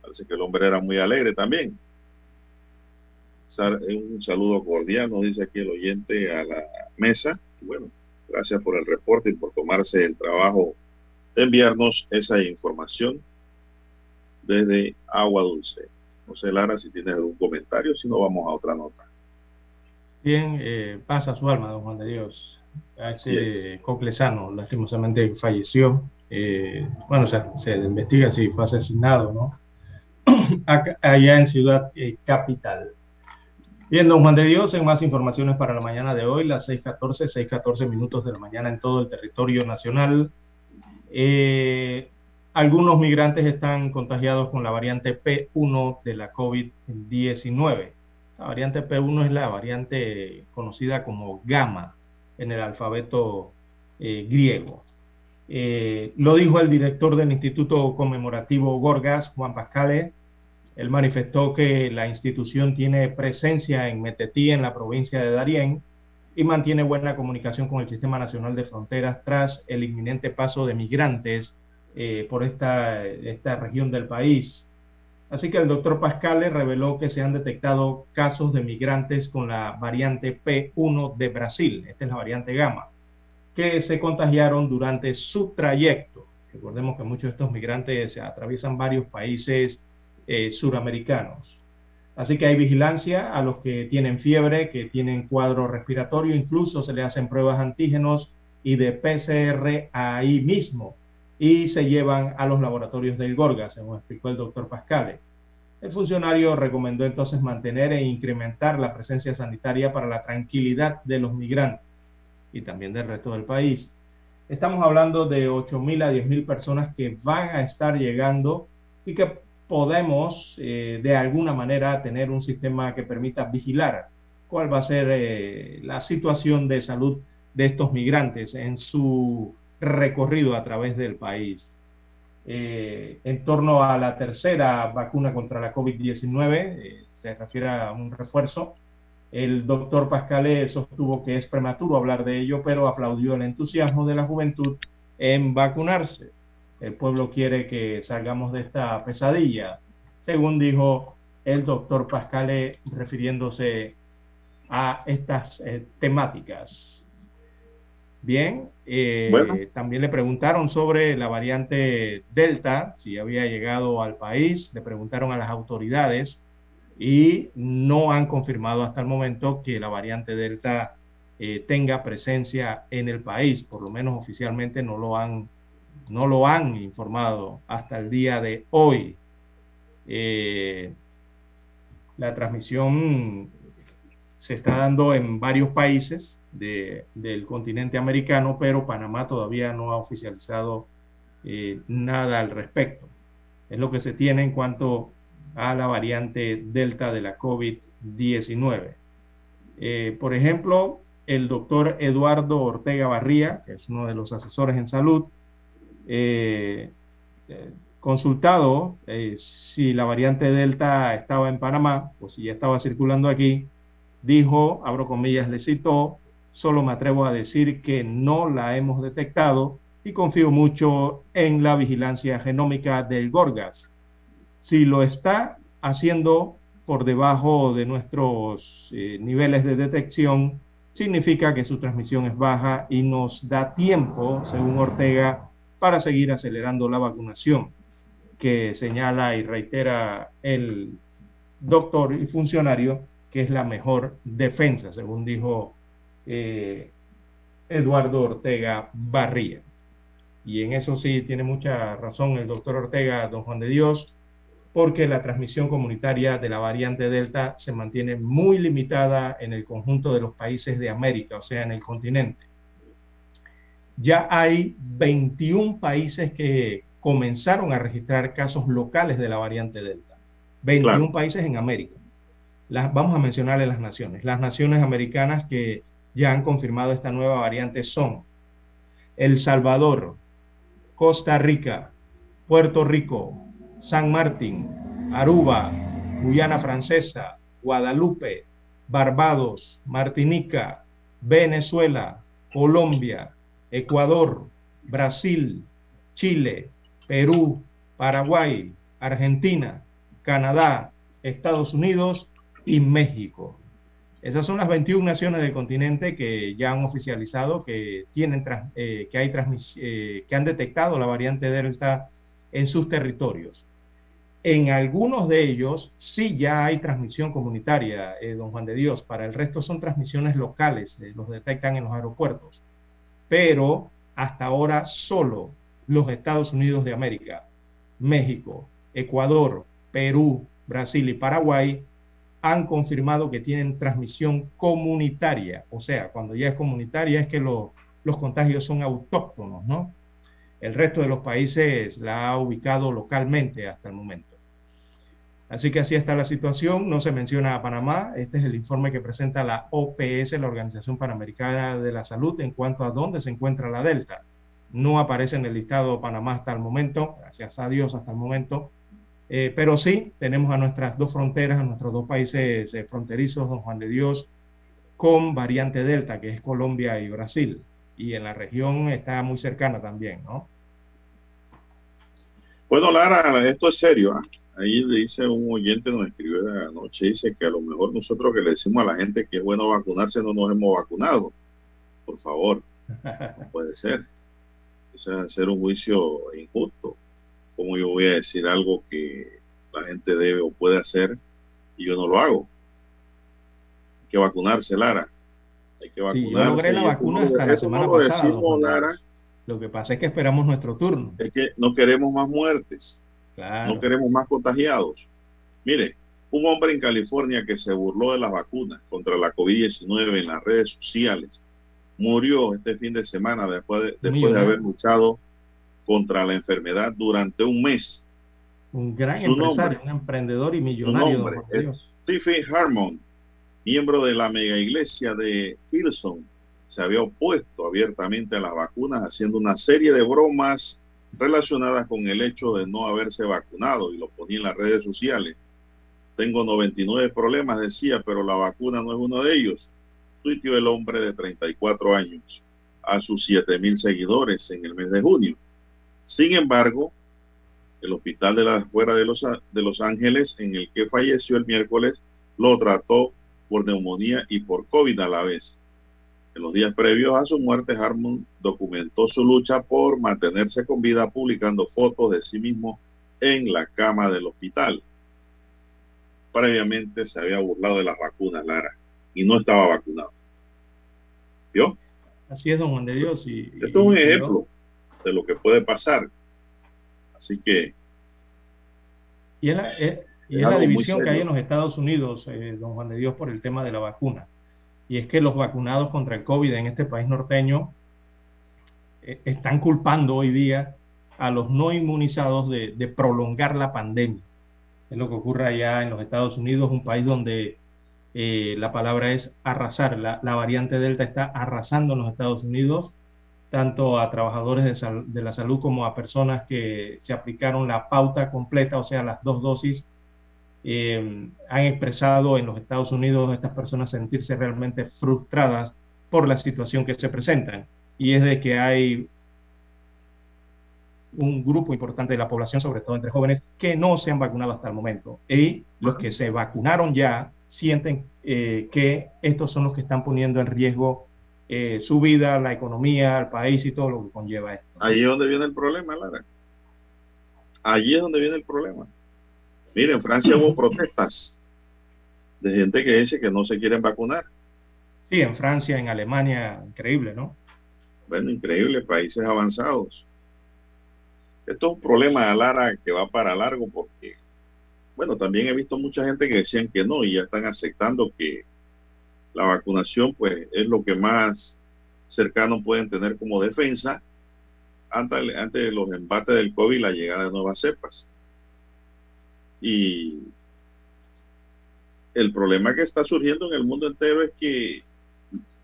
Parece que el hombre era muy alegre también. Un saludo cordial, nos dice aquí el oyente a la mesa. bueno, Gracias por el reporte y por tomarse el trabajo de enviarnos esa información desde Agua Dulce. No sé, Lara, si tienes algún comentario, si no, vamos a otra nota. Bien, eh, pasa su alma, don Juan de Dios. A este coclesano, lastimosamente falleció. Eh, bueno, se, se investiga si fue asesinado, ¿no? allá en Ciudad eh, Capital. Bien, don Juan de Dios, en más informaciones para la mañana de hoy, las 6.14, 6.14 minutos de la mañana en todo el territorio nacional. Eh, algunos migrantes están contagiados con la variante P1 de la COVID-19. La variante P1 es la variante conocida como gamma en el alfabeto eh, griego. Eh, lo dijo el director del Instituto Conmemorativo Gorgas, Juan Pascale, él manifestó que la institución tiene presencia en Metetí, en la provincia de Darién, y mantiene buena comunicación con el Sistema Nacional de Fronteras tras el inminente paso de migrantes eh, por esta, esta región del país. Así que el doctor Pascale reveló que se han detectado casos de migrantes con la variante P1 de Brasil, esta es la variante gamma, que se contagiaron durante su trayecto. Recordemos que muchos de estos migrantes atraviesan varios países eh, suramericanos. Así que hay vigilancia a los que tienen fiebre, que tienen cuadro respiratorio, incluso se le hacen pruebas antígenos y de PCR ahí mismo y se llevan a los laboratorios del Gorga, según explicó el doctor Pascale. El funcionario recomendó entonces mantener e incrementar la presencia sanitaria para la tranquilidad de los migrantes y también del resto del país. Estamos hablando de 8.000 a 10.000 personas que van a estar llegando y que podemos eh, de alguna manera tener un sistema que permita vigilar cuál va a ser eh, la situación de salud de estos migrantes en su recorrido a través del país. Eh, en torno a la tercera vacuna contra la COVID-19, se refiere a un refuerzo, el doctor Pascale sostuvo que es prematuro hablar de ello, pero aplaudió el entusiasmo de la juventud en vacunarse. El pueblo quiere que salgamos de esta pesadilla, según dijo el doctor Pascale refiriéndose a estas eh, temáticas. Bien, eh, también le preguntaron sobre la variante Delta, si había llegado al país, le preguntaron a las autoridades y no han confirmado hasta el momento que la variante Delta eh, tenga presencia en el país, por lo menos oficialmente no lo han no lo han informado hasta el día de hoy. Eh, la transmisión se está dando en varios países del continente americano, pero Panamá todavía no ha oficializado eh, nada al respecto. Es lo que se tiene en cuanto a la variante Delta de la COVID-19. Eh, por ejemplo, el doctor Eduardo Ortega Barría, que es uno de los asesores en salud, eh, consultado si la variante Delta estaba en Panamá o si ya estaba circulando aquí, dijo, abro comillas, le citó, solo me atrevo a decir que no la hemos detectado y confío mucho en la vigilancia genómica del Gorgas. Si lo está haciendo por debajo de nuestros eh, niveles de detección, significa que su transmisión es baja y nos da tiempo, según Ortega, para seguir acelerando la vacunación, que señala y reitera el doctor y funcionario que es la mejor defensa, según dijo eh, Eduardo Ortega Barría. Y en eso sí tiene mucha razón el doctor Ortega, don Juan de Dios, porque la transmisión comunitaria de la variante Delta se mantiene muy limitada en el conjunto de los países de América, o sea, en el continente. Ya hay 21 países que comenzaron a registrar casos locales de la variante Delta. 21 países en América vamos a mencionarle las naciones. Las naciones americanas que ya han confirmado esta nueva variante son El Salvador, Costa Rica, Puerto Rico, San Martín, Aruba, Guyana Francesa, Guadalupe, Barbados, Martinica, Venezuela, Colombia, Ecuador, Brasil, Chile, Perú, Paraguay, Argentina, Canadá, Estados Unidos y México. Esas son las 21 naciones del continente que ya han oficializado que, tienen, eh, que, hay eh, que han detectado la variante Delta en sus territorios. En algunos de ellos sí ya hay transmisión comunitaria, eh, don Juan de Dios. Para el resto son transmisiones locales, los detectan en los aeropuertos. Pero hasta ahora solo los Estados Unidos de América, México, Ecuador, Perú, Brasil y Paraguay han confirmado que tienen transmisión comunitaria. O sea, cuando ya es comunitaria es que los contagios son autóctonos, ¿no? El resto de los países la ha ubicado localmente hasta el momento. Así que así está la situación. No se menciona a Panamá. Este es el informe que presenta la OPS, la Organización Panamericana de la Salud, en cuanto a dónde se encuentra la Delta. No aparece en el listado Panamá hasta el momento, gracias a Dios hasta el momento. Eh, pero sí, tenemos a nuestras dos fronteras, a nuestros dos países eh, fronterizos, don Juan de Dios, con variante Delta, que es Colombia y Brasil. Y en la región está muy cercana también, ¿no? Bueno, Lara, esto es serio. ¿ah? Ahí le dice un oyente, nos escribió anoche, dice que a lo mejor nosotros que le decimos a la gente que es bueno vacunarse no nos hemos vacunado. Por favor, no puede ser. Eso es hacer un juicio injusto ¿Cómo yo voy a decir algo que la gente debe o puede hacer y yo no lo hago? Hay que vacunarse, Lara. Hay que vacunarse. Sí, yo logré la vacuna hasta la semana pasada. Lara, lo que pasa es que esperamos nuestro turno. Es que no queremos más muertes. No queremos más contagiados. Mire, un hombre en California que se burló de las vacunas contra la COVID-19 en las redes sociales murió este fin de semana después de, después de haber luchado contra la enfermedad durante un mes. Un gran empresario, un emprendedor y millonario. Stephen Harmon, miembro de la mega iglesia de Hillsong, se había opuesto abiertamente a las vacunas, haciendo una serie de bromas relacionadas con el hecho de no haberse vacunado y lo ponía en las redes sociales. Tengo 99 problemas, decía, pero la vacuna no es uno de ellos. Tuiteó el hombre de 34 años a sus 7 mil seguidores en el mes de junio. Sin embargo, el hospital de la fuera de los, de los Ángeles, en el que falleció el miércoles, lo trató por neumonía y por COVID a la vez. En los días previos a su muerte, Harmon documentó su lucha por mantenerse con vida publicando fotos de sí mismo en la cama del hospital. Previamente se había burlado de las vacunas, Lara, y no estaba vacunado. ¿Vio? Así es, don Juan de Dios. Y, Esto es un ejemplo de lo que puede pasar. Así que... Y es la, y es la división que hay en los Estados Unidos, eh, don Juan de Dios, por el tema de la vacuna. Y es que los vacunados contra el COVID en este país norteño eh, están culpando hoy día a los no inmunizados de, prolongar la pandemia. Es lo que ocurre allá en los Estados Unidos, un país donde eh, la palabra es arrasar. La, la, variante Delta está arrasando en los Estados Unidos, tanto a trabajadores de, la salud como a personas que se aplicaron la pauta completa, o sea, las dos dosis. Eh, han expresado en los Estados Unidos estas personas sentirse realmente frustradas por la situación que se presentan. Y es de que hay un grupo importante de la población, sobre todo entre jóvenes, que no se han vacunado hasta el momento. Y los que se vacunaron ya sienten eh, que estos son los que están poniendo en riesgo eh, su vida, la economía, el país y todo lo que conlleva esto. Ahí es donde viene el problema, Lara. Allí es donde viene el problema. Miren, en Francia hubo protestas de gente que dice que no se quieren vacunar. Sí, en Francia, en Alemania, increíble, ¿no? Bueno, increíble, países avanzados. Esto es un problema de Lara que va para largo porque, bueno, también he visto mucha gente que decían que no y ya están aceptando que la vacunación pues es lo que más cercano pueden tener como defensa ante, ante de los embates del COVID y la llegada de nuevas cepas. Y el problema que está surgiendo en el mundo entero es que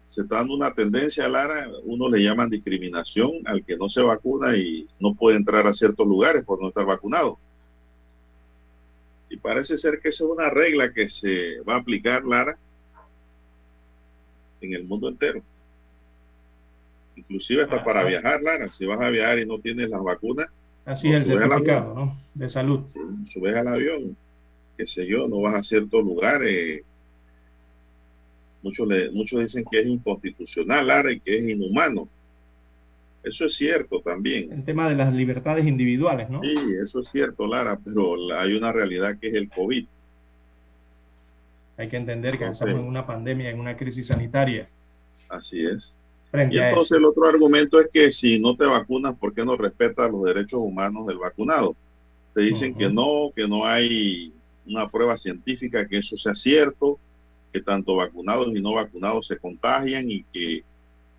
se está dando una tendencia, Lara, uno le llaman discriminación al que no se vacuna y no puede entrar a ciertos lugares por no estar vacunado. Y parece ser que esa es una regla que se va a aplicar, Lara, en el mundo entero. Inclusive hasta para viajar, Lara, si vas a viajar y no tienes las vacunas. Así es el certificado, ¿no? De salud. Subes al avión, qué sé yo, no vas a ciertos lugares Muchos, le, muchos dicen que es inconstitucional, Lara, y que es inhumano. Eso es cierto también. El tema de las libertades individuales, ¿no? Sí, eso es cierto, Lara, pero hay una realidad que es el COVID. Hay que entender que entonces, estamos en una pandemia, en una crisis sanitaria. Así es. Frente y entonces el otro argumento es que si no te vacunas, ¿por qué no respetas los derechos humanos del vacunado? Te dicen uh -huh. que no, que no hay una prueba científica que eso sea cierto, que tanto vacunados y no vacunados se contagian y que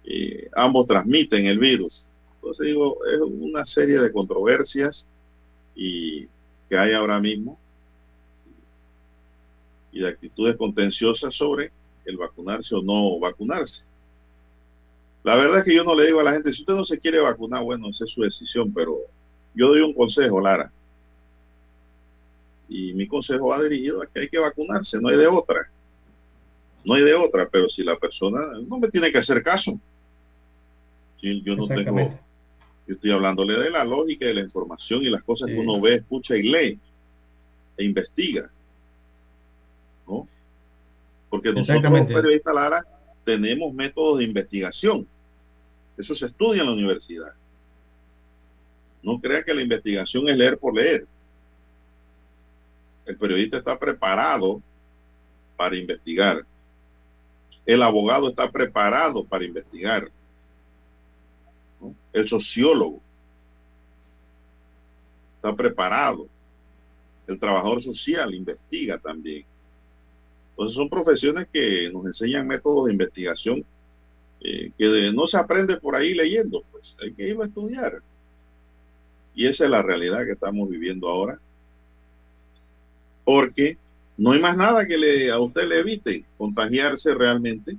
eh, ambos transmiten el virus. Entonces digo, es una serie de controversias y que hay ahora mismo y de actitudes contenciosas sobre el vacunarse o no vacunarse. La verdad es que yo no le digo a la gente, si usted no se quiere vacunar, bueno, esa es su decisión, pero yo doy un consejo, Lara. Y mi consejo va dirigido a que hay que vacunarse, no hay de otra. No hay de otra, pero si la persona no me tiene que hacer caso. Si yo no tengo, yo estoy hablándole de la lógica de la información y las cosas sí. que uno ve, escucha y lee e investiga. ¿no? Porque nosotros los periodistas Lara tenemos métodos de investigación. Eso se estudia en la universidad. No crea que la investigación es leer por leer. El periodista está preparado para investigar. El abogado está preparado para investigar. El sociólogo está preparado. El trabajador social investiga también. Entonces son profesiones que nos enseñan métodos de investigación eh, que no se aprende por ahí leyendo, pues hay que ir a estudiar. Y esa es la realidad que estamos viviendo ahora. Porque no hay más nada que le, a usted le evite contagiarse realmente,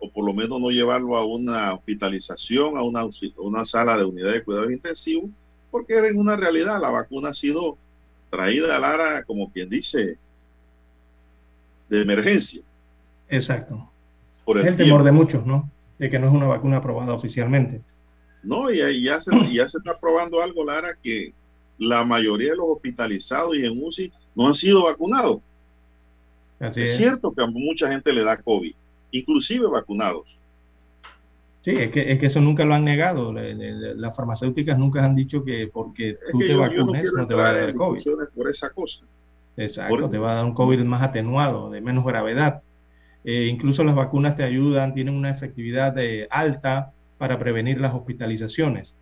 o por lo menos no llevarlo a una hospitalización, a una, una sala de unidad de cuidados intensivos, porque en una realidad la vacuna ha sido traída a Lara, como quien dice, de emergencia. Exacto. Por el es el tiempo. temor de muchos, ¿no? De que no es una vacuna aprobada oficialmente. No, y ahí ya se, ya se está probando algo, Lara, que la mayoría de los hospitalizados y en UCI no han sido vacunados. Así es, es, cierto que a mucha gente le da COVID, inclusive vacunados. Sí, es que, es que eso nunca lo han negado. Le, le, las farmacéuticas nunca han dicho que porque tú que te yo, vacunes yo no, no, te va a dar COVID. Por esa cosa. Exacto, por... te va a dar un COVID más atenuado, de menos gravedad. Eh, incluso las vacunas te ayudan, tienen una efectividad de alta para prevenir las hospitalizaciones.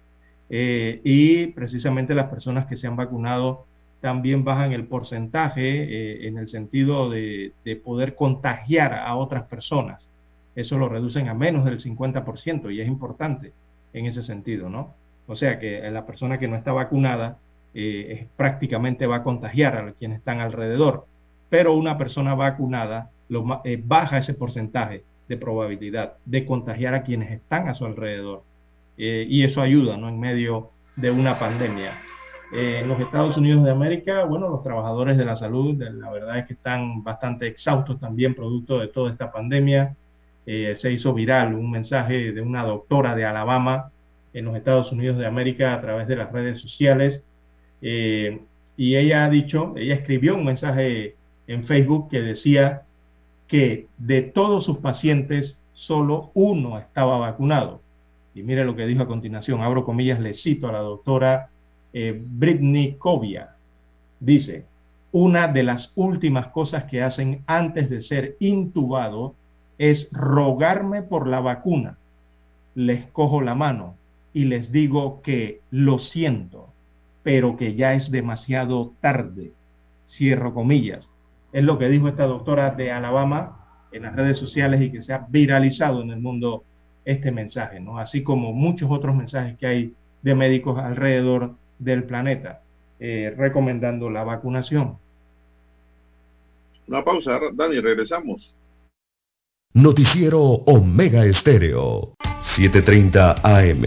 Eh, y precisamente las personas que se han vacunado también bajan el porcentaje eh, en el sentido de, poder contagiar a otras personas. Eso lo reducen a menos del 50% y es importante en ese sentido, ¿no? O sea que la persona que no está vacunada prácticamente va a contagiar a quienes están alrededor, pero una persona vacunada lo, baja ese porcentaje de probabilidad de contagiar a quienes están a su alrededor. Eh, y eso ayuda ¿no? en medio de una pandemia. Eh, en los Estados Unidos de América, bueno, los trabajadores de la salud, la verdad es que están bastante exhaustos también producto de toda esta pandemia. Eh, se hizo viral un mensaje de una doctora de Alabama en los Estados Unidos de América a través de las redes sociales. y ella ha dicho, ella escribió un mensaje en Facebook que decía que de todos sus pacientes, solo uno estaba vacunado. Y mire lo que dijo a continuación, abro comillas, le cito a la doctora eh, Kovia. Dice, una de las últimas cosas que hacen antes de ser intubado es rogarme por la vacuna. Les cojo la mano y les digo que lo siento, pero que ya es demasiado tarde. Cierro comillas. Es lo que dijo esta doctora de Alabama en las redes sociales y que se ha viralizado en el mundo este mensaje, ¿no? Así como muchos otros mensajes que hay de médicos alrededor del planeta eh, recomendando la vacunación. Una pausa, Dani, regresamos. Noticiero Omega Estéreo, 7:30 AM.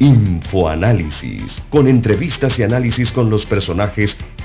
Infoanálisis, con entrevistas y análisis con los personajes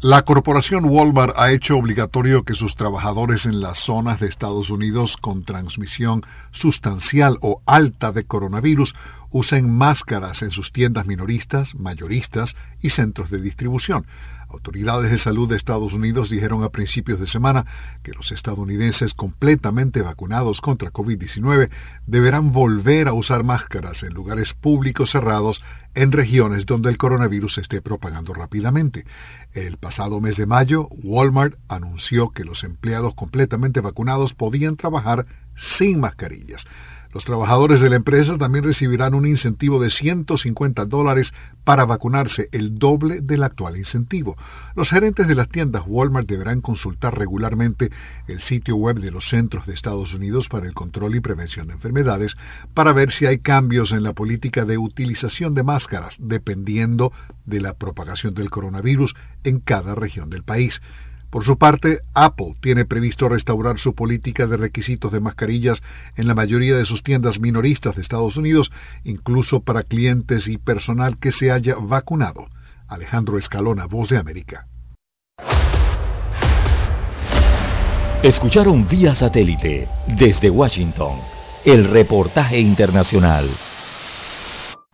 La corporación Walmart ha hecho obligatorio que sus trabajadores en las zonas de Estados Unidos con transmisión sustancial o alta de coronavirus usen máscaras en sus tiendas minoristas, mayoristas y centros de distribución. Autoridades de salud de Estados Unidos dijeron a principios de semana que los estadounidenses completamente vacunados contra COVID-19 deberán volver a usar máscaras en lugares públicos cerrados en regiones donde el coronavirus esté propagando rápidamente. El pasado mes de mayo, Walmart anunció que los empleados completamente vacunados podían trabajar sin mascarillas. Los trabajadores de la empresa también recibirán un incentivo de 150 dólares para vacunarse, el doble del actual incentivo. Los gerentes de las tiendas Walmart deberán consultar regularmente el sitio web de los Centros de Estados Unidos para el Control y Prevención de Enfermedades para ver si hay cambios en la política de utilización de máscaras, dependiendo de la propagación del coronavirus en cada región del país. Por su parte, Apple tiene previsto restaurar su política de requisitos de mascarillas en la mayoría de sus tiendas minoristas de Estados Unidos, incluso para clientes y personal que se haya vacunado. Alejandro Escalona, Voz de América. Escucharon vía satélite desde Washington el reportaje internacional.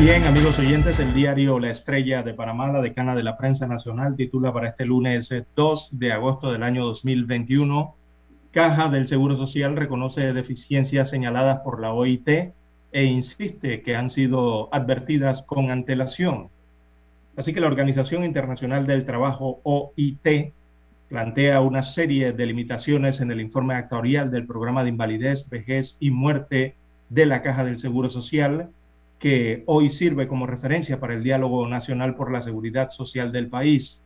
Bien, amigos oyentes, el diario La Estrella de Panamá, la decana de la prensa nacional, titula para este lunes 2 eh, de agosto del año 2021, Caja del Seguro Social reconoce deficiencias señaladas por la OIT e insiste que han sido advertidas con antelación. Así que la Organización Internacional del Trabajo, OIT, plantea una serie de limitaciones en el informe actuarial del programa de invalidez, vejez y muerte de la Caja del Seguro Social, que hoy sirve como referencia para el diálogo nacional por la seguridad social del país.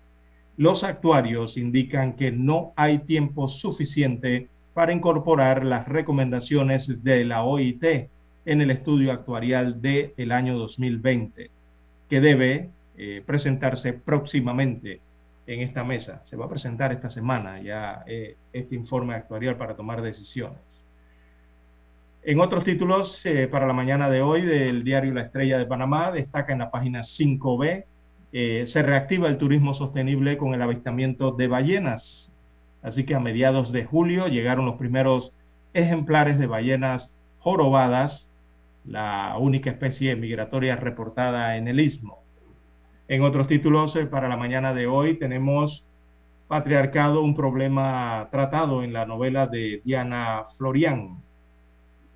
Los actuarios indican que no hay tiempo suficiente para incorporar las recomendaciones de la OIT en el estudio actuarial del el año 2020, que debe eh, presentarse próximamente en esta mesa. Se va a presentar esta semana ya eh, este informe actuarial para tomar decisiones. En otros títulos, eh, para la mañana de hoy del diario La Estrella de Panamá, destaca en la página 5B, eh, se reactiva el turismo sostenible con el avistamiento de ballenas. Así que a mediados de julio llegaron los primeros ejemplares de ballenas jorobadas, la única especie migratoria reportada en el istmo. En otros títulos, eh, para la mañana de hoy, tenemos Patriarcado, un problema tratado en la novela de Diana Florian.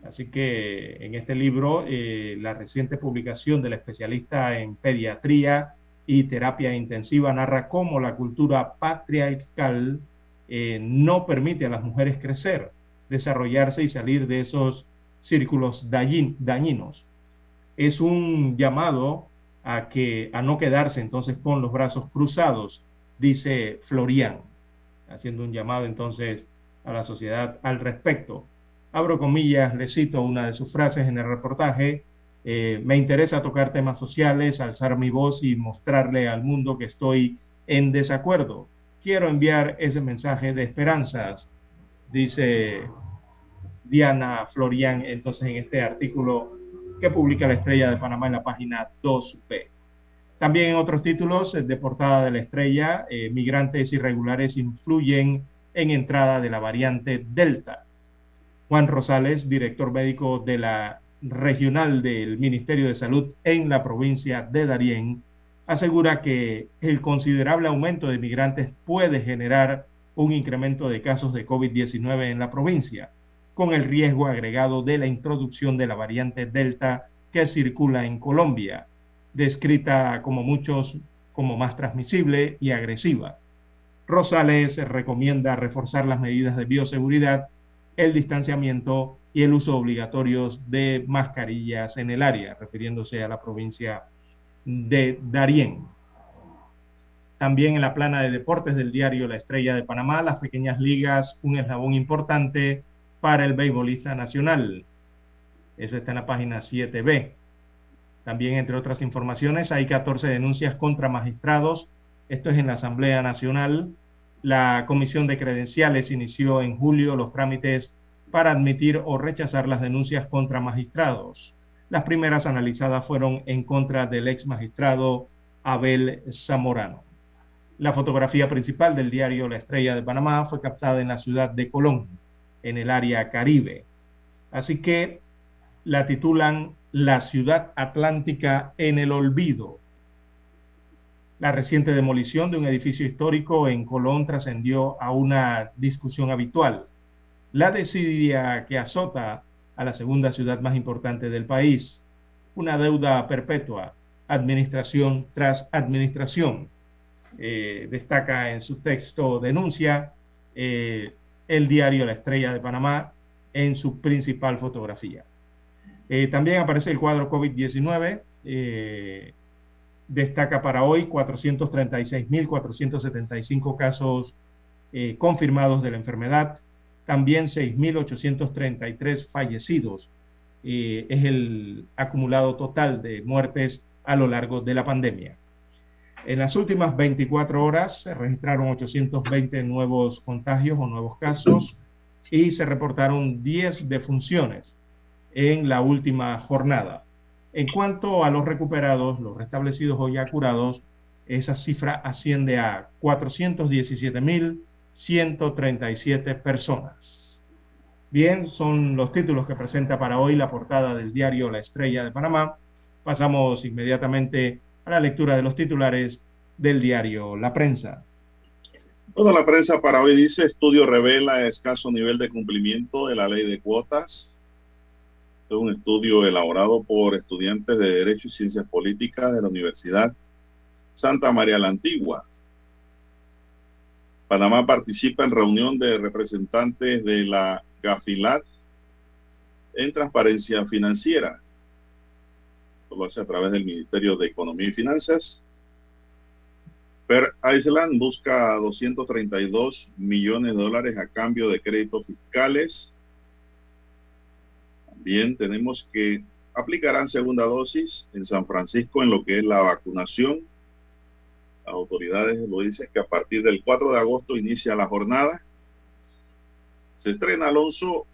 Así que en este libro, eh, la reciente publicación del especialista en pediatría y terapia intensiva narra cómo la cultura patriarcal eh, no permite a las mujeres crecer, desarrollarse y salir de esos círculos dañinos. Es un llamado a, que, a no quedarse entonces con los brazos cruzados, dice Florian, haciendo un llamado entonces a la sociedad al respecto abro comillas, le cito una de sus frases en el reportaje, eh, me interesa tocar temas sociales, alzar mi voz y mostrarle al mundo que estoy en desacuerdo. Quiero enviar ese mensaje de esperanzas, dice Diana Florian, entonces en este artículo que publica la Estrella de Panamá en la página 2B. También en otros títulos de portada de la Estrella, eh, migrantes irregulares influyen en entrada de la variante Delta. Juan Rosales, director médico de la regional del Ministerio de Salud en la provincia de Darién, asegura que el considerable aumento de migrantes puede generar un incremento de casos de COVID-19 en la provincia, con el riesgo agregado de la introducción de la variante Delta que circula en Colombia, descrita como muchos como más transmisible y agresiva. Rosales recomienda reforzar las medidas de bioseguridad el distanciamiento y el uso obligatorio de mascarillas en el área, refiriéndose a la provincia de Darién. También en la plana de deportes del diario La Estrella de Panamá, las pequeñas ligas, un eslabón importante para el beisbolista nacional. Eso está en la página 7B. También, entre otras informaciones, hay 14 denuncias contra magistrados. Esto es en la Asamblea Nacional la Comisión de Credenciales inició en julio los trámites para admitir o rechazar las denuncias contra magistrados. Las primeras analizadas fueron en contra del ex magistrado Abel Zamorano. La fotografía principal del diario La Estrella de Panamá fue captada en la ciudad de Colón, en el área Caribe. Así que la titulan La ciudad atlántica en el olvido. La reciente demolición de un edificio histórico en Colón trascendió a una discusión habitual. La desidia que azota a la segunda ciudad más importante del país. Una deuda perpetua, administración tras administración. Eh, destaca en su texto denuncia eh, el diario La Estrella de Panamá en su principal fotografía. Eh, también aparece el cuadro COVID-19 destaca para hoy 436.475 casos eh, confirmados de la enfermedad, también 6.833 fallecidos. Eh, es el acumulado total de muertes a lo largo de la pandemia. En las últimas 24 horas se registraron 820 nuevos contagios o nuevos casos y se reportaron 10 defunciones en la última jornada. En cuanto a los recuperados, los restablecidos o ya curados, esa cifra asciende a 417.137 personas. Bien, son los títulos que presenta para hoy la portada del diario La Estrella de Panamá. pasamos inmediatamente a la lectura de los titulares del diario La Prensa. Toda la prensa para hoy dice, estudio revela escaso nivel de cumplimiento de la ley de cuotas. Es un estudio elaborado por estudiantes de Derecho y Ciencias Políticas de la Universidad Santa María la Antigua. Panamá participa en reunión de representantes de la GAFILAT en transparencia financiera. Esto lo hace a través del Ministerio de Economía y Finanzas. Per Island busca 232 millones de dólares a cambio de créditos fiscales. También tenemos que aplicarán segunda dosis en San Francisco en lo que es la vacunación. Las autoridades lo dicen que a partir del 4 de agosto inicia la jornada. Se estrena Alonso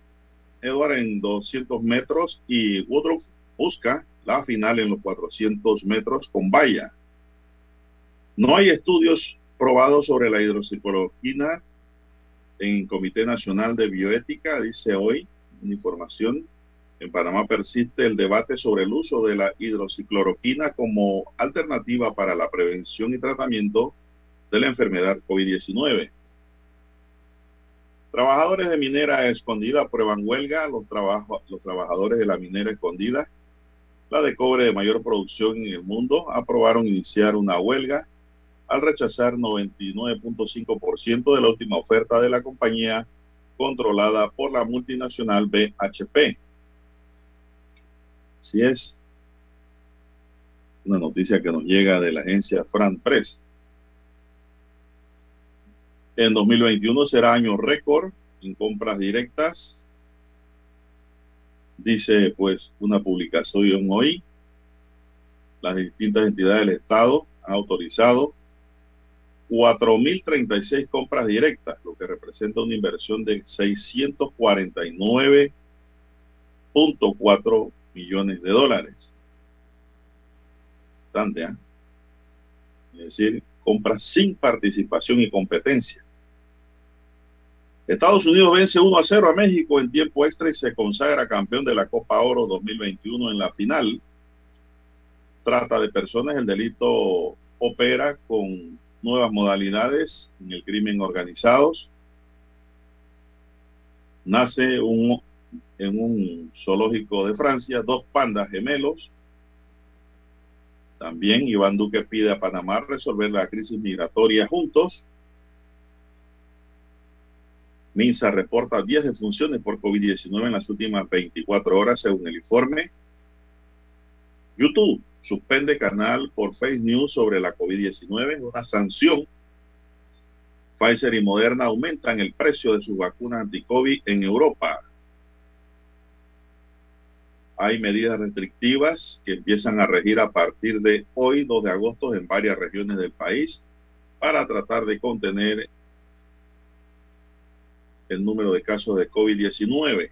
Edward en 200 metros y Woodruff busca la final en los 400 metros con valla. No hay estudios probados sobre la hidroxicloroquina en el Comité Nacional de Bioética, dice hoy una información. En Panamá persiste el debate sobre el uso de la hidroxicloroquina como alternativa para la prevención y tratamiento de la enfermedad COVID-19. Trabajadores de minera escondida aprueban huelga. Los, los trabajadores de la minera escondida, la de cobre de mayor producción en el mundo, aprobaron iniciar una huelga al rechazar 99.5% de la última oferta de la compañía controlada por la multinacional BHP. Así es. Una noticia que nos llega de la agencia Fran Press. En 2021 será año récord en compras directas. Dice pues una publicación hoy. Las distintas entidades del Estado han autorizado 4.036 compras directas, lo que representa una inversión de 649.4 millones de dólares. Bastante, ¿eh? Es decir, compras sin participación y competencia. Estados Unidos vence 1 a 0 a México en tiempo extra y se consagra campeón de la Copa Oro 2021 en la final. Trata de personas, el delito opera con nuevas modalidades en el crimen organizados. Nace un, en un zoológico de Francia dos pandas gemelos. También Iván Duque pide a Panamá resolver la crisis migratoria juntos. MINSA reporta 10 defunciones por COVID-19 en las últimas 24 horas, según el informe. YouTube suspende canal por fake news sobre la COVID-19, una sanción. Pfizer y Moderna aumentan el precio de sus vacunas anti-COVID en Europa. Hay medidas restrictivas que empiezan a regir a partir de hoy, 2 de agosto, en varias regiones del país para tratar de contener el número de casos de COVID-19.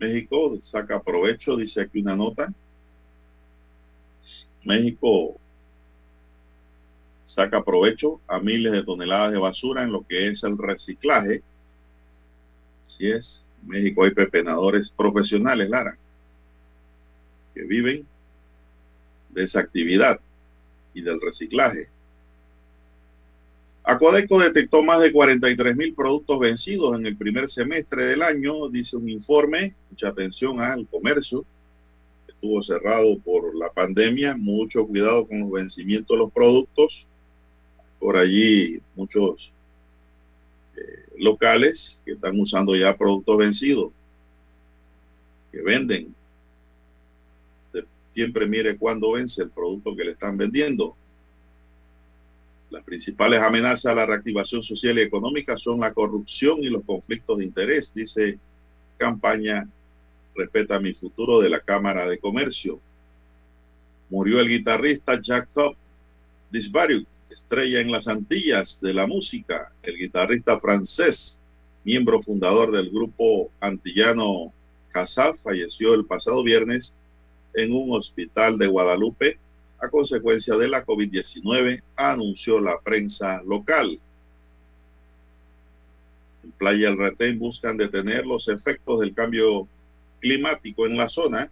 México saca provecho, dice aquí una nota. México saca provecho a miles de toneladas de basura en lo que es el reciclaje. Así es, México hay pepenadores profesionales, Lara, que viven de esa actividad y del reciclaje. Acodeco detectó más de 43 mil productos vencidos en el primer semestre del año, dice un informe. Mucha atención al comercio. Estuvo cerrado por la pandemia. Mucho cuidado con los vencimientos de los productos. Por allí muchos eh, locales que están usando ya productos vencidos, que venden. Siempre mire cuándo vence el producto que le están vendiendo las principales amenazas a la reactivación social y económica son la corrupción y los conflictos de interés, dice campaña Respeta mi futuro de la Cámara de Comercio. Murió el guitarrista Jacob Disbariuk, estrella en las Antillas de la música, el guitarrista francés, miembro fundador del grupo antillano Casaf, falleció el pasado viernes en un hospital de Guadalupe a consecuencia de la COVID-19, anunció la prensa local. En Playa El Retén buscan detener los efectos del cambio climático en la zona.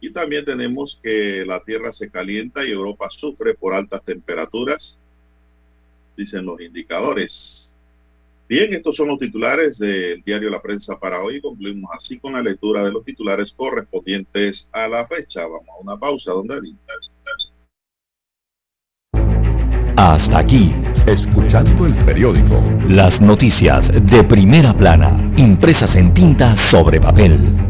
Y también tenemos que la Tierra se calienta y Europa sufre por altas temperaturas, dicen los indicadores. Bien, estos son los titulares del diario La Prensa para hoy. Concluimos así con la lectura de los titulares correspondientes a la fecha. Vamos a una pausa, donde Hasta aquí, escuchando el periódico. Las noticias de primera plana, impresas en tinta sobre papel.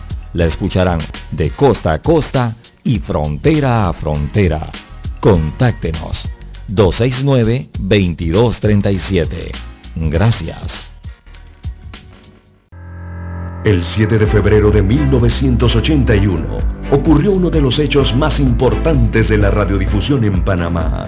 la escucharán de costa a costa y frontera a frontera. Contáctenos 269-2237. Gracias. El 7 de febrero de 1981 ocurrió uno de los hechos más importantes de la radiodifusión en Panamá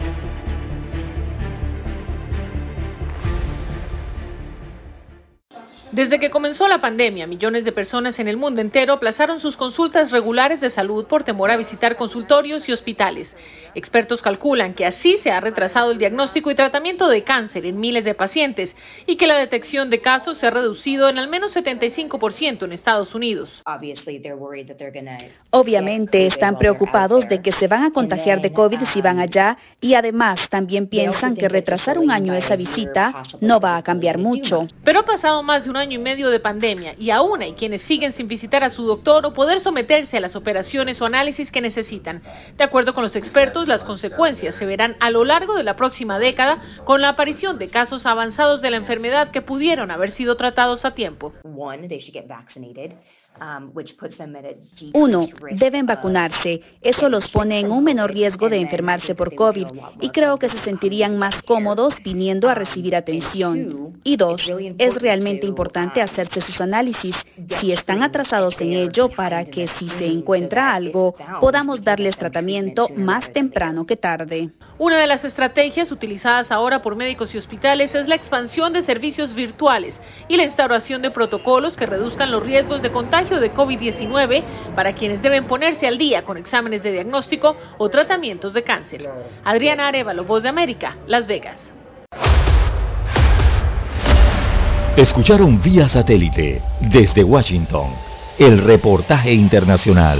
Desde que comenzó la pandemia, millones de personas en el mundo entero aplazaron sus consultas regulares de salud por temor a visitar consultorios y hospitales. Expertos calculan que así se ha retrasado el diagnóstico y tratamiento de cáncer en miles de pacientes y que la detección de casos se ha reducido en al menos 75% en Estados Unidos. Obviamente están preocupados de que se van a contagiar de COVID si van allá y además también piensan que retrasar un año esa visita no va a cambiar mucho. Pero ha pasado más de un año y medio de pandemia y aún hay quienes siguen sin visitar a su doctor o poder someterse a las operaciones o análisis que necesitan. De acuerdo con los expertos, las consecuencias se verán a lo largo de la próxima década con la aparición de casos avanzados de la enfermedad que pudieron haber sido tratados a tiempo. Um, Uno, deben vacunarse. Eso los pone en un menor riesgo de enfermarse por COVID. y creo que se sentirían más cómodos viniendo a recibir atención. Y dos, es realmente importante hacerse sus análisis. si están atrasados en ello para que si se encuentra algo podamos darles tratamiento más temprano que tarde. Una de las estrategias utilizadas ahora por médicos y hospitales es la expansión de servicios virtuales y la instauración de protocolos que reduzcan los riesgos de contagio de COVID-19 para quienes deben ponerse al día con exámenes de diagnóstico o tratamientos de cáncer. Adriana Arevalo, Voz de América, Las Vegas. Escucharon vía satélite desde Washington el reportaje internacional.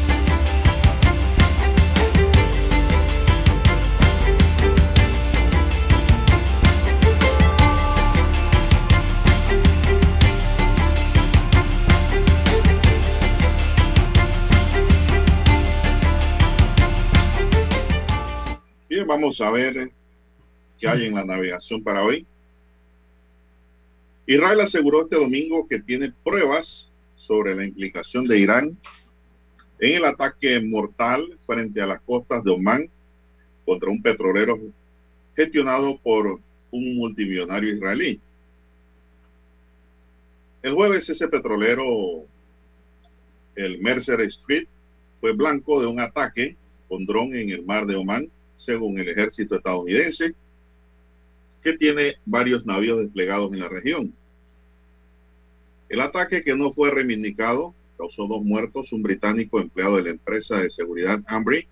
Vamos a ver qué hay en la navegación para hoy. Israel aseguró este domingo que tiene pruebas sobre la implicación de Irán en el ataque mortal frente a las costas de Omán contra un petrolero gestionado por un multimillonario israelí. El jueves ese petrolero el Mercer Street fue blanco de un ataque con dron en el mar de Omán, según el ejército estadounidense, que tiene varios navíos desplegados en la región. El ataque que no fue reivindicado causó dos muertos, un británico empleado de la empresa de seguridad Ambry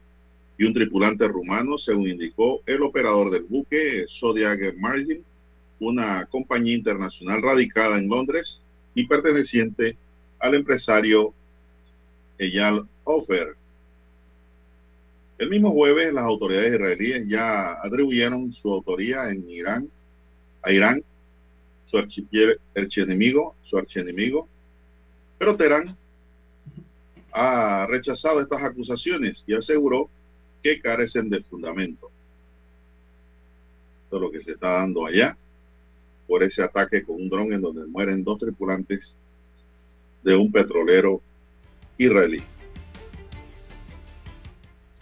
y un tripulante rumano, según indicó el operador del buque Zodiac Margin, una compañía internacional radicada en Londres y perteneciente al empresario Eyal Ofer. El mismo jueves, las autoridades israelíes ya atribuyeron su autoría en Irán a Irán, su archienemigo, su archienemigo, pero Teherán ha rechazado estas acusaciones y aseguró que carecen de fundamento. Todo lo que se está dando allá por ese ataque con un dron en donde mueren dos tripulantes de un petrolero israelí.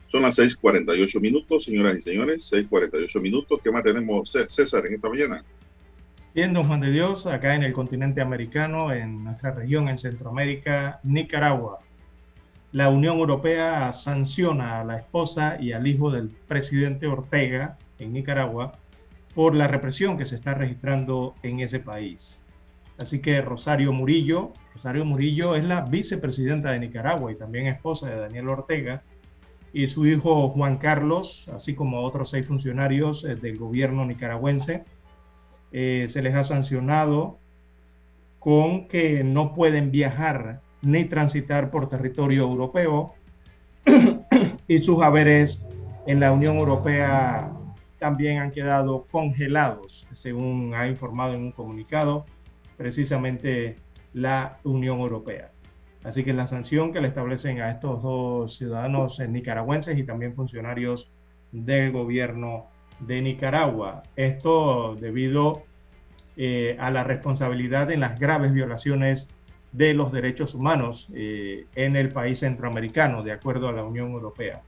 Son las 6:48 minutos, señoras y señores, 6:48 minutos. ¿Qué más tenemos, César, en esta mañana? Bien, don Juan de Dios, acá en el continente americano, en nuestra región, en Centroamérica, Nicaragua. La Unión Europea sanciona a la esposa y al hijo del presidente Ortega en Nicaragua por la represión que se está registrando en ese país. Así que Rosario Murillo, Rosario Murillo es la vicepresidenta de Nicaragua y también esposa de Daniel Ortega, y su hijo Juan Carlos, así como otros seis funcionarios eh, del gobierno nicaragüense, eh, se les ha sancionado con que no pueden viajar ni transitar por territorio europeo y sus haberes en la Unión Europea también han quedado congelados, según ha informado en un comunicado precisamente la Unión Europea. Así que la sanción que le establecen a estos dos ciudadanos nicaragüenses y también funcionarios del gobierno de Nicaragua. Esto debido eh, a la responsabilidad en las graves violaciones de los derechos humanos eh, en el país centroamericano, de acuerdo a la Unión Europea.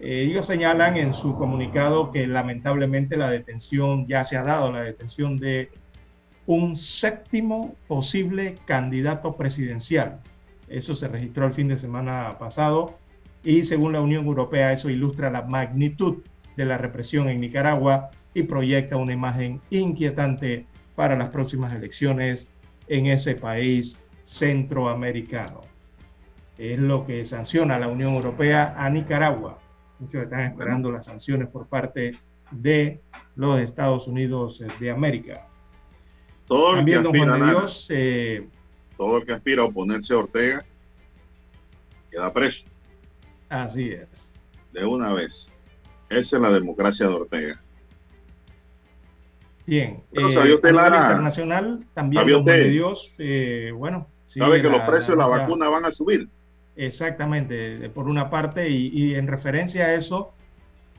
Eh, ellos señalan en su comunicado que lamentablemente la detención ya se ha dado, la detención de un séptimo posible candidato presidencial. Eso se registró el fin de semana pasado y según la Unión Europea eso ilustra la magnitud de la represión en Nicaragua y proyecta una imagen inquietante para las próximas elecciones en ese país centroamericano. Es lo que sanciona la Unión Europea a Nicaragua. Muchos están esperando las sanciones por parte de los Estados Unidos de América. Todo el, que aspira, Dios, eh, todo el que aspira a oponerse a Ortega queda preso. Así es. De una vez. Esa es la democracia de Ortega. Bien. Pero eh, a internacional también de Dios, eh, bueno, Sabe que los precios de la, vacuna van a subir. Exactamente, por una parte, y, en referencia a eso,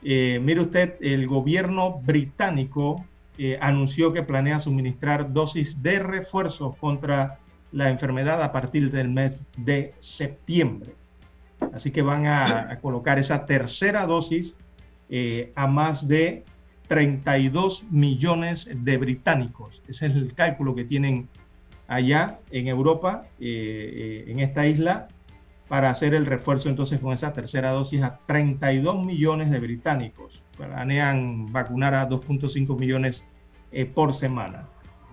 eh, mire usted, el gobierno británico eh, anunció que planea suministrar dosis de refuerzos contra la enfermedad a partir del mes de septiembre. Así que van a, colocar esa tercera dosis eh, a más de 32 millones de británicos. Ese es el cálculo que tienen allá en Europa, eh, eh, en esta isla, para hacer el refuerzo entonces con esa tercera dosis a 32 millones de británicos. Planean vacunar a 2.5 millones por semana.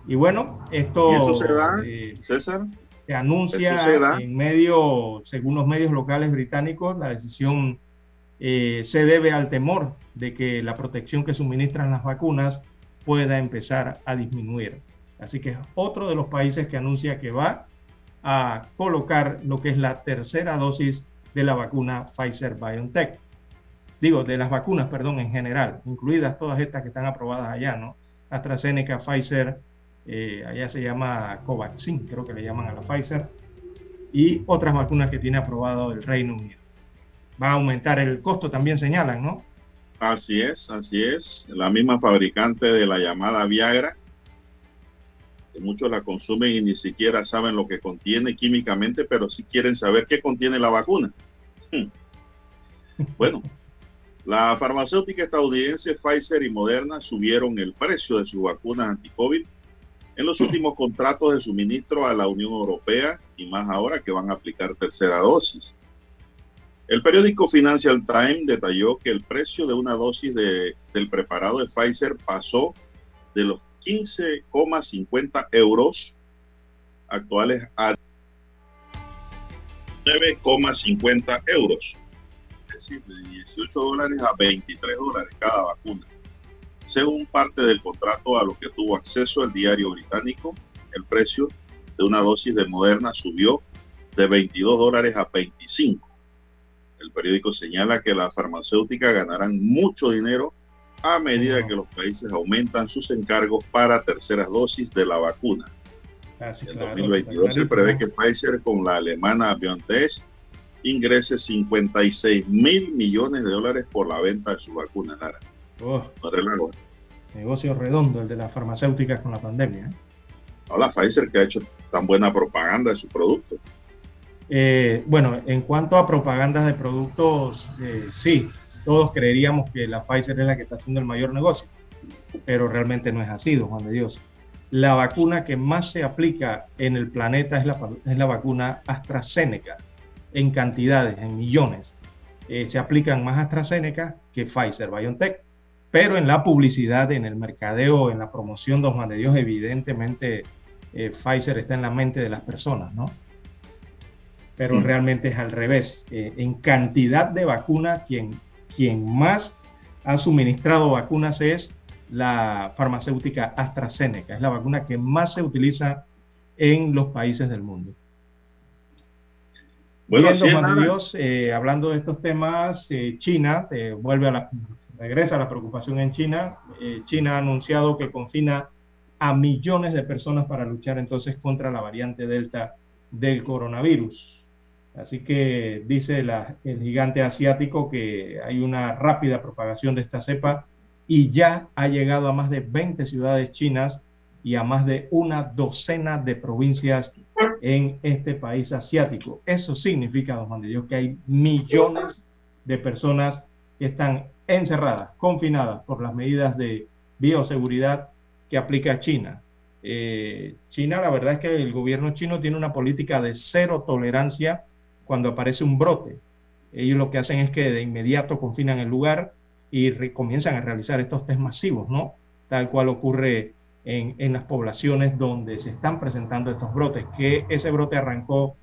Y bueno, esto eso se da, César? se anuncia en medio, según los medios locales británicos, la decisión se debe al temor de que la protección que suministran las vacunas pueda empezar a disminuir. Así que es otro de los países que anuncia que va a colocar lo que es la tercera dosis de la vacuna Pfizer BioNTech. Digo, de las vacunas, perdón, en general, incluidas todas estas que están aprobadas allá, ¿no? AstraZeneca, Pfizer, eh, allá se llama Covaxin, creo que le llaman a la Pfizer, y otras vacunas que tiene aprobado el Reino Unido. Va a aumentar el costo, también señalan, ¿no? Así es, así es. La misma fabricante de la llamada Viagra que muchos la consumen y ni siquiera saben lo que contiene químicamente, pero sí quieren saber qué contiene la vacuna. Hmm. Bueno, la farmacéutica estadounidense Pfizer y Moderna subieron el precio de sus vacunas anti-COVID en los últimos contratos de suministro a la Unión Europea y más ahora que van a aplicar tercera dosis. El periódico Financial Times detalló que el precio de una dosis de, del preparado de Pfizer pasó de los 15,50 euros actuales a 9,50 euros. Es decir, de 18 dólares a 23 dólares cada vacuna. Según parte del contrato a lo que tuvo acceso el diario británico, el precio de una dosis de Moderna subió de 22 dólares a 25. El periódico señala que las farmacéuticas ganarán mucho dinero a medida que los países aumentan sus encargos para terceras dosis de la vacuna. en 2022 se prevé que Pfizer con la alemana BioNTech ingrese 56 mil millones de dólares por la venta de su vacuna, Lara. Oh, negocio redondo el de las farmacéuticas con la pandemia. ¿eh? No, la Pfizer que ha hecho tan buena propaganda de su producto. Eh, bueno, en cuanto a propaganda de productos, eh, sí, todos creeríamos que la Pfizer es la que está haciendo el mayor negocio, pero realmente no es así, don Juan de Dios. La vacuna que más se aplica en el planeta es la, es la vacuna AstraZeneca, en cantidades, en millones. Eh, se aplican más AstraZeneca que Pfizer BioNTech, pero en la publicidad, en el mercadeo, en la promoción, don Juan de Dios, evidentemente eh, Pfizer está en la mente de las personas, ¿no? Pero realmente es al revés. Eh, en cantidad de vacuna, quien quien más ha suministrado vacunas es la farmacéutica AstraZeneca. Es la vacuna que más se utiliza en los países del mundo. Bueno, Dios, eh, hablando de estos temas, eh, China vuelve a la, regresa la preocupación en China. China ha anunciado que confina a millones de personas para luchar entonces contra la variante Delta del coronavirus. Así que dice el gigante asiático que hay una rápida propagación de esta cepa y ya ha llegado a más de 20 ciudades chinas y a más de una docena de provincias en este país asiático. Eso significa, don Juan de Dios, que hay millones de personas que están encerradas, confinadas por las medidas de bioseguridad que aplica China. Eh, China, la verdad es que el gobierno chino tiene una política de cero tolerancia cuando aparece un brote. Ellos lo que hacen es que de inmediato confinan el lugar y comienzan a realizar estos test masivos, ¿no? Tal cual ocurre en, en, las poblaciones donde se están presentando estos brotes, que ese brote arrancó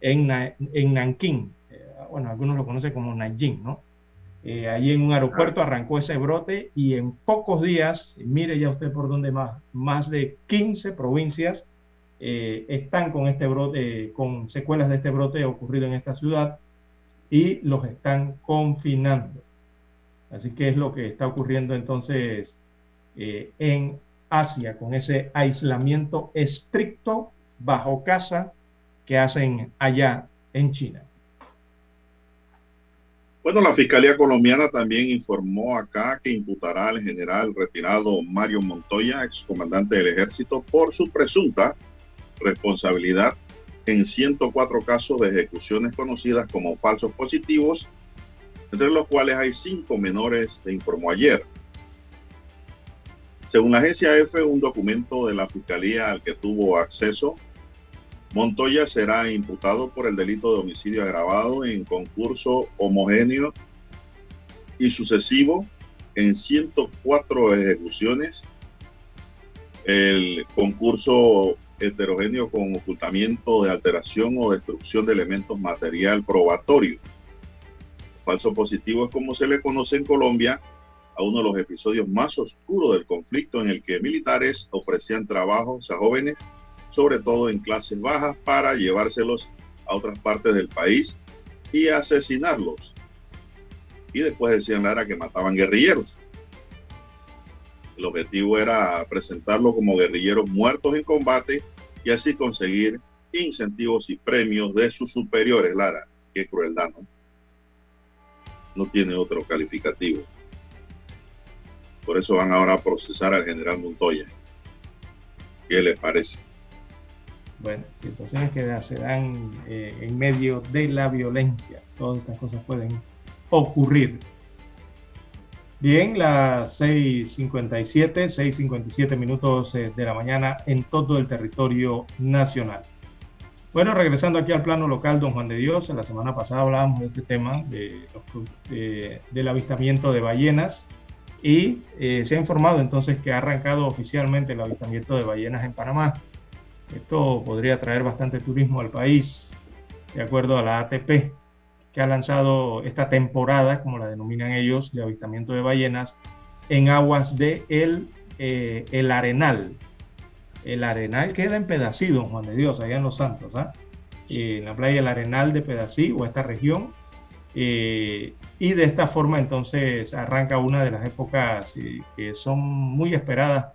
en, en Nankín, eh, bueno, algunos lo conocen como Nanjing, ¿no? Eh, allí en un aeropuerto arrancó ese brote y en pocos días, mire ya usted por dónde más, más de 15 provincias eh, están con este brote, con secuelas de este brote ocurrido en esta ciudad y los están confinando. Así que es lo que está ocurriendo entonces eh, en Asia con ese aislamiento estricto bajo casa que hacen allá en China. Bueno, la Fiscalía colombiana también informó acá que imputará al general retirado Mario Montoya, excomandante del ejército, por su presunta responsabilidad en 104 casos de ejecuciones conocidas como falsos positivos, entre los cuales hay cinco menores, se informó ayer. Según la agencia EFE, un documento de la Fiscalía al que tuvo acceso, Montoya será imputado por el delito de homicidio agravado en concurso homogéneo y sucesivo en 104 ejecuciones. El concurso heterogéneo con ocultamiento de alteración o destrucción de elementos material probatorio. Falso positivo es como se le conoce en Colombia a uno de los episodios más oscuros del conflicto en el que militares ofrecían trabajos a jóvenes, sobre todo en clases bajas, para llevárselos a otras partes del país y asesinarlos. Y después decían Lara que mataban guerrilleros. El objetivo era presentarlos como guerrilleros muertos en combate y así conseguir incentivos y premios de sus superiores, Lara. Qué crueldad, ¿no? No tiene otro calificativo. Por eso van ahora a procesar al general Montoya. ¿Qué le parece? Bueno, situaciones que se dan eh, en medio de la violencia. Todas estas cosas pueden ocurrir. Bien, las 6.57, 6.57 minutos eh, de la mañana en todo el territorio nacional. Bueno, regresando aquí al plano local, don Juan de Dios, la semana pasada hablábamos de este tema, de, del avistamiento de ballenas, y eh, se ha informado entonces que ha arrancado oficialmente el avistamiento de ballenas en Panamá. Esto podría traer bastante turismo al país, de acuerdo a la ATP, que ha lanzado esta temporada, como la denominan ellos, de avistamiento de ballenas en aguas de el, eh, el Arenal, el Arenal queda en Pedací, don Juan de Dios, allá en Los Santos, ¿ah? eh, en la playa del Arenal de Pedací o esta región. Eh, y de esta forma entonces arranca una de las épocas que son muy esperadas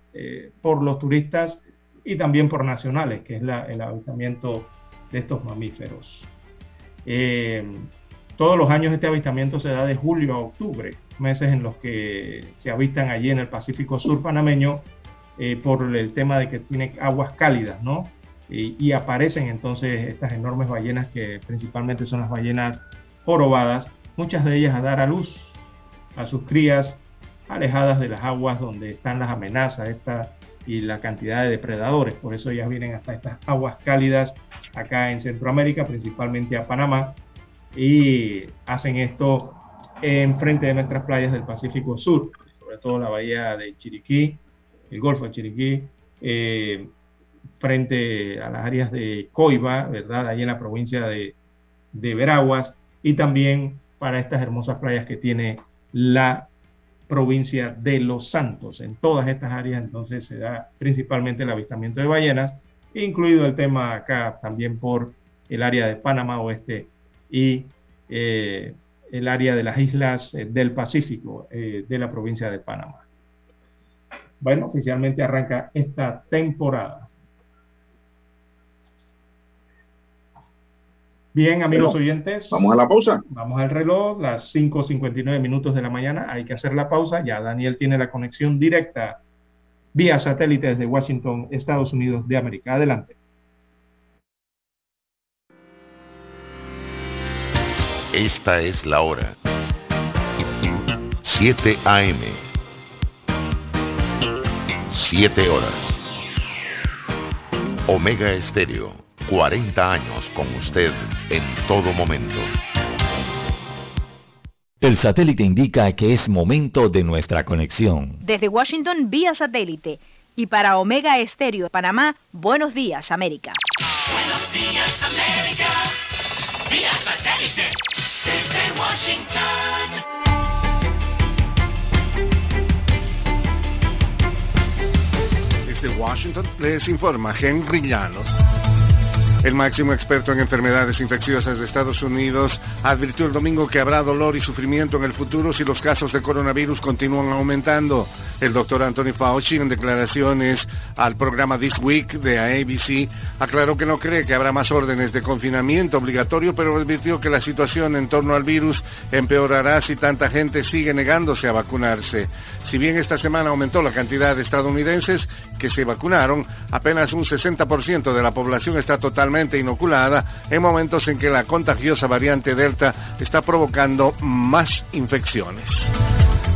por los turistas y también por nacionales, que es el avistamiento de estos mamíferos. todos los años este avistamiento se da de julio a octubre, meses en los que se avistan allí en el Pacífico Sur panameño eh, por el tema de que tiene aguas cálidas, ¿no? Y, aparecen entonces estas enormes ballenas que principalmente son las ballenas jorobadas, muchas de ellas a dar a luz a sus crías alejadas de las aguas donde están las amenazas esta, y la cantidad de depredadores. Por eso ellas vienen hasta estas aguas cálidas acá en Centroamérica, principalmente a Panamá, y hacen esto en frente de nuestras playas del Pacífico Sur, sobre todo la bahía de Chiriquí, el Golfo de Chiriquí, eh, frente a las áreas de Coiba, ¿verdad? Ahí en la provincia de, de Veraguas, y también para estas hermosas playas que tiene la provincia de Los Santos. En todas estas áreas entonces se da principalmente el avistamiento de ballenas, incluido el tema acá también por el área de Panamá Oeste y eh, el área de las islas eh, del Pacífico de la provincia de Panamá bueno, oficialmente arranca esta temporada. Bien, amigos oyentes. Vamos a la pausa. Vamos al reloj, las 5.59 minutos de la mañana. Hay que hacer la pausa. Ya Daniel tiene la conexión directa vía satélite desde Washington, Estados Unidos de América. Adelante. Esta es la hora. 7 AM 7 horas. Omega Estéreo, 40 años con usted en todo momento. El satélite indica que es momento de nuestra conexión. Desde Washington vía satélite y para Omega Estéreo Panamá, buenos días América. Buenos días América, vía satélite desde Washington. de Washington les informa Henry Llanos. El máximo experto en enfermedades infecciosas de Estados Unidos advirtió el domingo que habrá dolor y sufrimiento en el futuro si los casos de coronavirus continúan aumentando. El doctor Anthony Fauci, en declaraciones al programa This Week de ABC, aclaró que no cree que habrá más órdenes de confinamiento obligatorio, pero advirtió que la situación en torno al virus empeorará si tanta gente sigue negándose a vacunarse. Si bien esta semana aumentó la cantidad de estadounidenses que se vacunaron, apenas un 60% de la población está totalmente inoculada en momentos en que la contagiosa variante Delta está provocando más infecciones.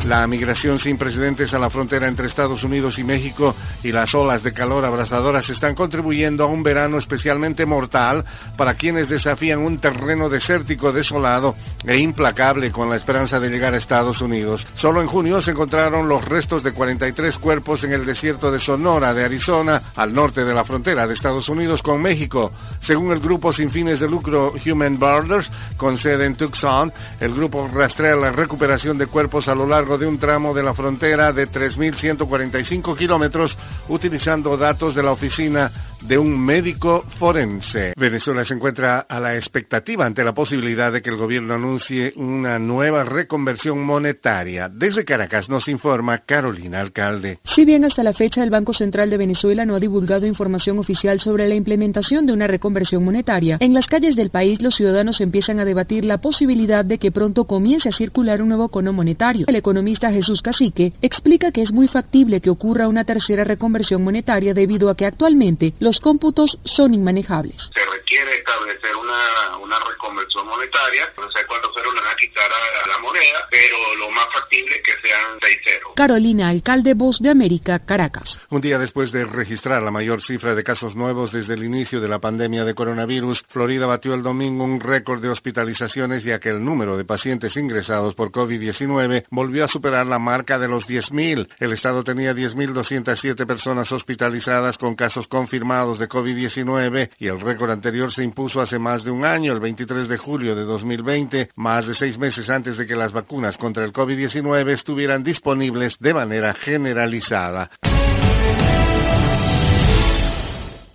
La migración sin precedentes a la frontera entre Estados Unidos y México y las olas de calor abrasadoras están contribuyendo a un verano especialmente mortal para quienes desafían un terreno desértico desolado e implacable con la esperanza de llegar a Estados Unidos. Solo en junio se encontraron los restos de 43 cuerpos en el desierto de Sonora, de Arizona, al norte de la frontera de Estados Unidos con México. Según el grupo sin fines de lucro Human Borders, con sede en Tucson, el grupo rastrea la recuperación de cuerpos a lo largo de un tramo de la frontera de 3.145 kilómetros utilizando datos de la oficina de un médico forense. Venezuela se encuentra a la expectativa ante la posibilidad de que el gobierno anuncie una nueva reconversión monetaria. Desde Caracas nos informa Carolina Alcalde. Si bien hasta la fecha el Banco Central de Venezuela no ha divulgado información oficial sobre la implementación de una reconversión monetaria, en las calles del país los ciudadanos empiezan a debatir la posibilidad de que pronto comience a circular un nuevo cono monetario. El economista Jesús Cacique explica que es muy factible que ocurra una tercera reconversión monetaria debido a que actualmente los cómputos son inmanejables. Se quiere establecer una, una reconversión monetaria, no sé cuándo se lo van a quitar a, la moneda, pero lo más factible es que sean 6-0. Carolina, alcalde Voz de América, Caracas. Un día después de registrar la mayor cifra de casos nuevos desde el inicio de la pandemia de coronavirus, Florida batió el domingo un récord de hospitalizaciones ya que el número de pacientes ingresados por COVID-19 volvió a superar la marca de los 10.000. El estado tenía 10.207 personas hospitalizadas con casos confirmados de COVID-19 y el récord anterior se impuso hace más de un año, el 23 de julio de 2020, más de seis meses antes de que las vacunas contra el COVID-19 estuvieran disponibles de manera generalizada.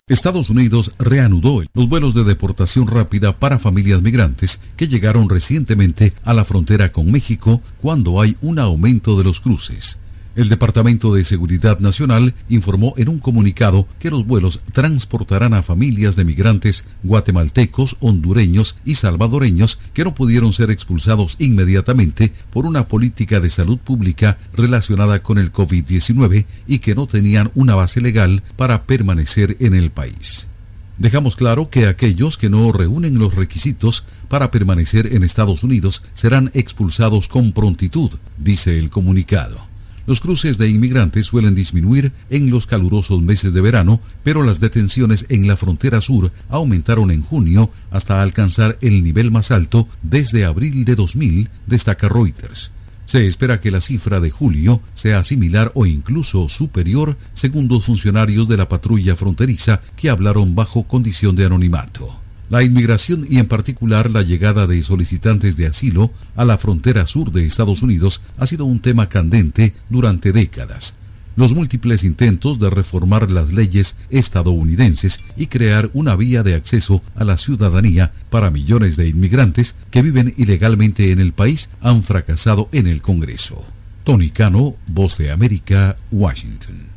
Estados Unidos reanudó los vuelos de deportación rápida para familias migrantes que llegaron recientemente a la frontera con México cuando hay un aumento de los cruces. El Departamento de Seguridad Nacional informó en un comunicado que los vuelos transportarán a familias de migrantes guatemaltecos, hondureños y salvadoreños que no pudieron ser expulsados inmediatamente por una política de salud pública relacionada con el COVID-19 y que no tenían una base legal para permanecer en el país. Dejamos claro que aquellos que no reúnen los requisitos para permanecer en Estados Unidos serán expulsados con prontitud, dice el comunicado. Los cruces de inmigrantes suelen disminuir en los calurosos meses de verano, pero las detenciones en la frontera sur aumentaron en junio hasta alcanzar el nivel más alto desde abril de 2000, destaca Reuters. Se espera que la cifra de julio sea similar o incluso superior, según dos funcionarios de la patrulla fronteriza que hablaron bajo condición de anonimato. La inmigración y en particular la llegada de solicitantes de asilo a la frontera sur de Estados Unidos ha sido un tema candente durante décadas. Los múltiples intentos de reformar las leyes estadounidenses y crear una vía de acceso a la ciudadanía para millones de inmigrantes que viven ilegalmente en el país han fracasado en el Congreso. Tony Cano, Voz de América, Washington.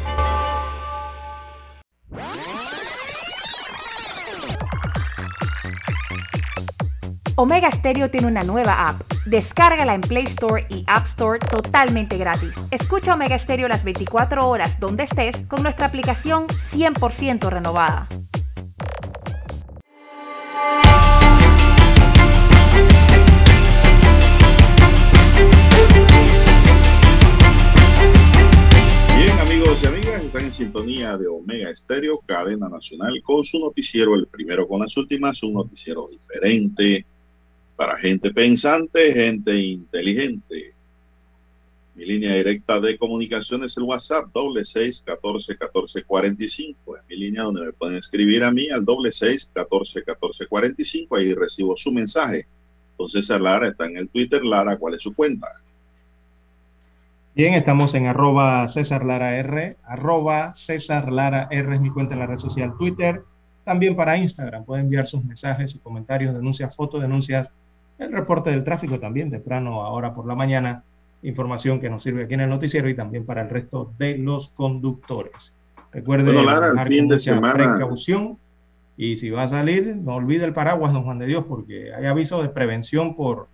Omega Stereo tiene una nueva app. Descárgala en Play Store y App Store totalmente gratis. Escucha Omega Stereo las 24 horas donde estés con nuestra aplicación 100% renovada. Bien amigos y amigas, están en sintonía de Omega Stereo, cadena nacional, con su noticiero, el primero con las últimas, un noticiero diferente para gente pensante, gente inteligente. Mi línea directa de comunicación es el WhatsApp, doble seis catorce catorce cuarenta y cinco. Es mi línea donde me pueden escribir a mí al doble seis catorce catorce cuarenta y cinco. Ahí recibo su mensaje. Entonces Lara está en el Twitter. Lara, ¿cuál es su cuenta? Bien, estamos en arroba César Lara R, arroba César Lara R es mi cuenta en la red social Twitter. También para Instagram pueden enviar sus mensajes, sus comentarios, denuncias, fotos, denuncias el reporte del tráfico también temprano ahora por la mañana, información que nos sirve aquí en el noticiero y también para el resto de los conductores. Recuerde bueno, fin de semana. precaución y si va a salir, no olvide el paraguas, don Juan de Dios, porque hay aviso de prevención por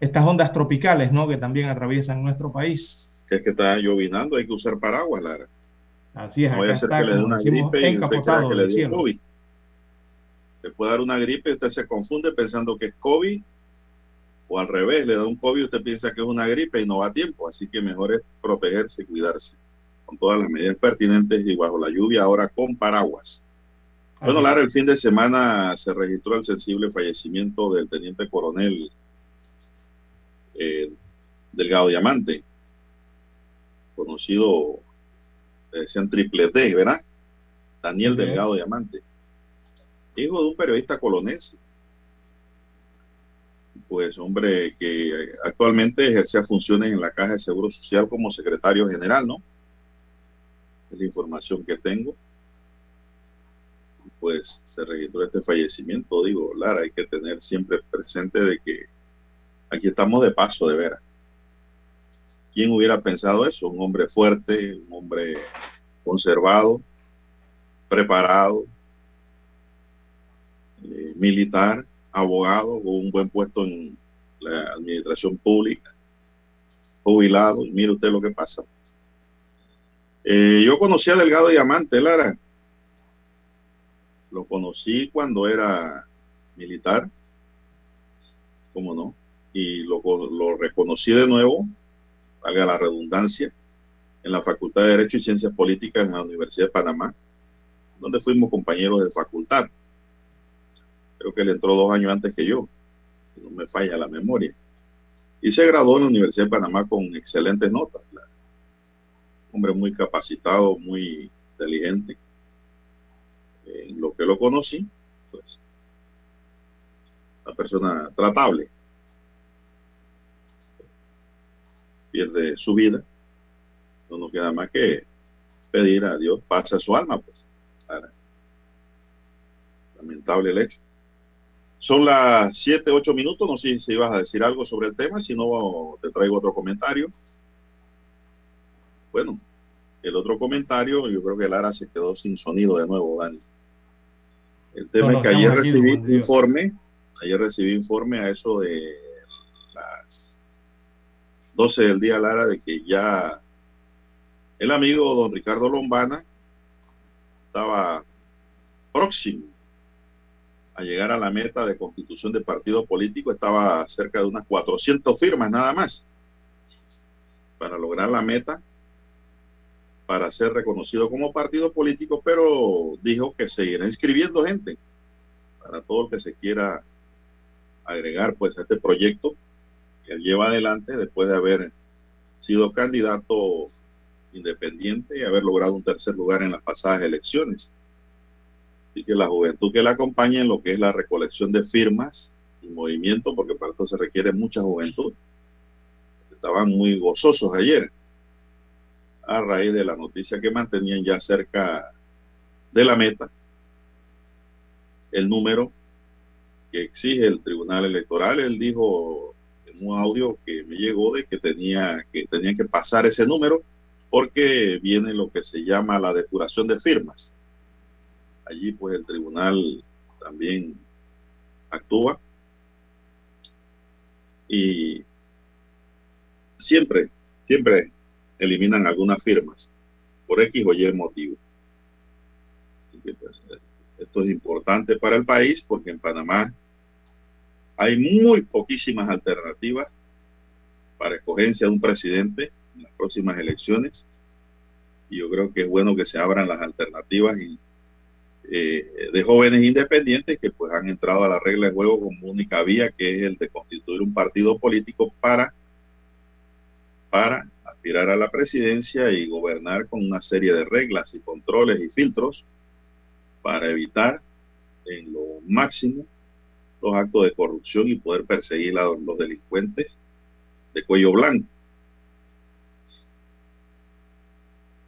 estas ondas tropicales, ¿no? Que también atraviesan nuestro país. Es que está llovinando, hay que usar paraguas, Lara. Así es, no voy a hacer que le dé una gripe y usted que le dio COVID. Le puede dar una gripe y usted se confunde pensando que es COVID o al revés, le da un COVID, usted piensa que es una gripe y no va a tiempo, así que mejor es protegerse y cuidarse con todas las medidas pertinentes y bajo la lluvia ahora con paraguas. Bueno, Lara, el fin de semana se registró el sensible fallecimiento del teniente coronel eh, Delgado Diamante, conocido, le decían triple D, ¿verdad? Daniel Delgado Diamante. hijo de un periodista colonense. Pues hombre que actualmente ejerce funciones en la Caja de Seguro Social como secretario general, ¿no? Es la información que tengo. Pues se registró este fallecimiento, digo, Lara, hay que tener siempre presente de que aquí estamos de paso, de veras. ¿Quién hubiera pensado eso? Un hombre fuerte, un hombre conservado, preparado, eh, militar, abogado, con un buen puesto en la administración pública, jubilado, y mire usted lo que pasa. Eh, yo conocí a Delgado Diamante, Lara. Lo conocí cuando era militar, ¿cómo no? Y lo, lo reconocí de nuevo, valga la redundancia, en la Facultad de Derecho y Ciencias Políticas en la Universidad de Panamá, donde fuimos compañeros de facultad. Creo que él entró dos años antes que yo, si no me falla la memoria. Y se graduó en la Universidad de Panamá con excelentes notas. Hombre muy capacitado, muy inteligente. En lo que lo conocí, pues, una persona tratable. Pierde su vida. No nos queda más que pedir a Dios paz su alma, pues. Lamentable el hecho. Son las 7, 8 minutos. No sé si ibas a decir algo sobre el tema. Si no, te traigo otro comentario. Bueno, el otro comentario, yo creo que Lara se quedó sin sonido de nuevo, Dani. El tema no, es que ayer recibí informe, ayer recibí informe a eso de las 12 del día, Lara, de que ya el amigo don Ricardo Lombana estaba próximo a llegar a la meta de constitución de partido político, estaba cerca de unas 400 firmas nada más para lograr la meta para ser reconocido como partido político, pero dijo que seguirá inscribiendo gente para todo el que se quiera agregar pues a este proyecto que él lleva adelante después de haber sido candidato independiente y haber logrado un tercer lugar en las pasadas elecciones. Y que la juventud que la acompañe en lo que es la recolección de firmas y movimiento, porque para esto se requiere mucha juventud. Estaban muy gozosos ayer a raíz de la noticia que mantenían ya cerca de la meta el número que exige el Tribunal Electoral. Él dijo en un audio que me llegó de que tenía que tenían que pasar ese número porque viene lo que se llama la depuración de firmas. Allí pues el tribunal también actúa y siempre, siempre eliminan algunas firmas por X o Y motivo. Pues, esto es importante para el país porque en Panamá hay muy poquísimas alternativas para escogencia de un presidente en las próximas elecciones. Y yo creo que es bueno que se abran las alternativas y, eh, de jóvenes independientes que pues han entrado a la regla de juego como única vía, que es el de constituir un partido político para, para aspirar a la presidencia y gobernar con una serie de reglas y controles y filtros para evitar en lo máximo los actos de corrupción y poder perseguir a los delincuentes de cuello blanco.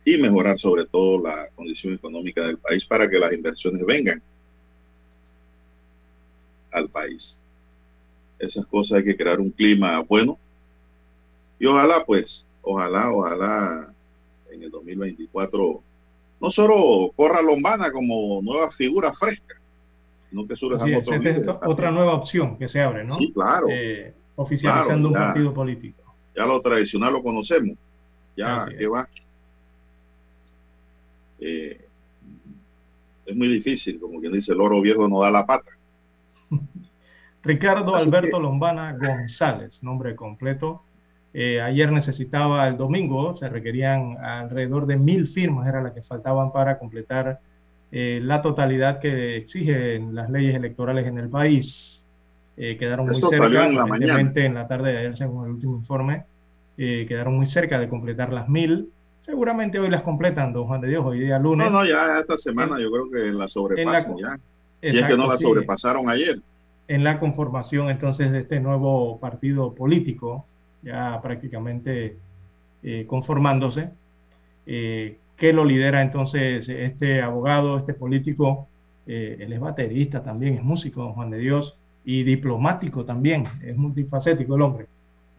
Y mejorar sobre todo la condición económica del país para que las inversiones vengan al país. Esas cosas hay que crear un clima bueno. Y ojalá, pues, ojalá, ojalá en el 2024 no solo corra Lombana como nueva figura fresca, sino que surjan otros es, otra nueva opción que se abre, ¿no? Sí, claro. Eh, oficializando claro, un partido político. Ya lo tradicional lo conocemos. Ya, ¿qué va? Eh, es muy difícil, como quien dice, el oro viejo no da la pata. Ricardo Así Alberto que- Lombana González, nombre completo. Eh, ayer necesitaba el domingo, se requerían alrededor de mil firmas, era la que faltaban para completar eh, la totalidad que exigen las leyes electorales en el país. Eh, quedaron muy Eso cerca, salió en la aparentemente en la tarde de ayer, según el último informe, quedaron muy cerca de completar las mil. Seguramente hoy las completan, don Juan de Dios, hoy día lunes. No, no, ya esta semana yo creo que la sobrepasan ya. si es que no la sobrepasaron ayer. En la conformación entonces de este nuevo partido político, ya prácticamente eh, conformándose, eh, que lo lidera entonces este abogado, este político, eh, él es baterista también, es músico, don Juan de Dios, y diplomático también, es multifacético el hombre,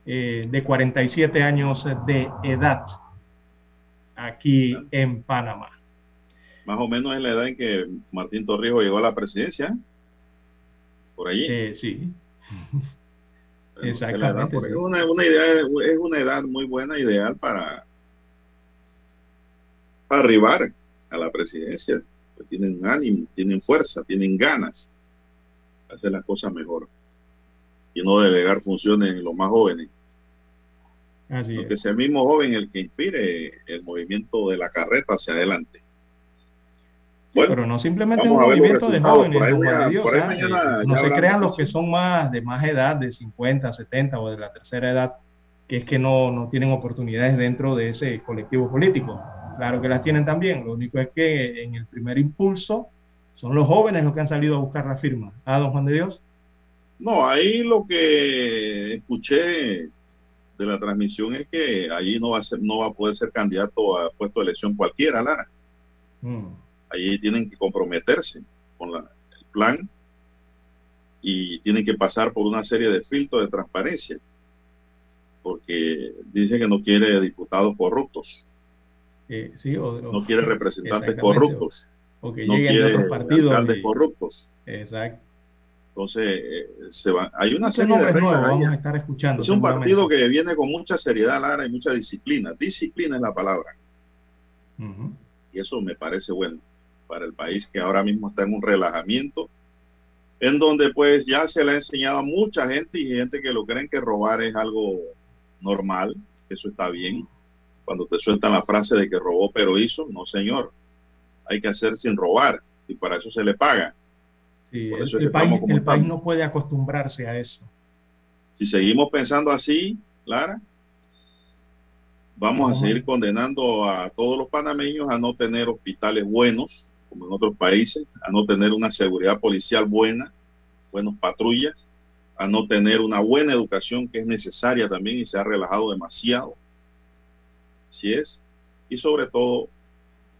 de 47 años de edad, aquí en Panamá. Más o menos en la edad en que Martín Torrijos llegó a la presidencia, por allí. sí. Exactamente. Es, una, idea, es una edad muy buena, ideal para, arribar a la presidencia. Pues tienen ánimo, tienen fuerza, tienen ganas de hacer las cosas mejor y no delegar funciones en los más jóvenes. Así que sea el mismo joven el que inspire el movimiento de la carreta hacia adelante. Bueno, pero no simplemente un movimiento de jóvenes, no se crean los que son más de más edad, de 50, 70 o de la tercera edad, que es que no, no tienen oportunidades dentro de ese colectivo político. Claro que las tienen también, lo único es que en el primer impulso son los jóvenes los que han salido a buscar la firma. ¿Ah, don Juan de Dios? No, ahí lo que escuché de la transmisión es que allí no va a ser, no va a poder ser candidato a puesto de elección cualquiera, Lara. Mm. Allí tienen que comprometerse con el plan y tienen que pasar por una serie de filtros de transparencia, porque dice que no quiere diputados corruptos. Eh, no quiere representantes corruptos. no quiere alcaldes corruptos. Exacto. Entonces, eh, se va, hay una serie de reglas. vamos a estar escuchando. Es un partido que viene con mucha seriedad, Lara, y mucha disciplina. Disciplina es la palabra. Y eso me parece bueno para el país que ahora mismo está en un relajamiento, en donde pues ya se le ha enseñado a mucha gente y gente que lo creen que robar es algo normal, eso está bien. Cuando te sueltan la frase de que robó pero hizo, no señor, hay que hacer sin robar y para eso se le paga el, país, no puede acostumbrarse a eso. Si seguimos pensando así, Lara, vamos a seguir condenando a todos los panameños a no tener hospitales buenos, como en otros países, a no tener una seguridad policial buena, buenos patrullas, a no tener una buena educación que es necesaria también y se ha relajado demasiado. Así es. Y sobre todo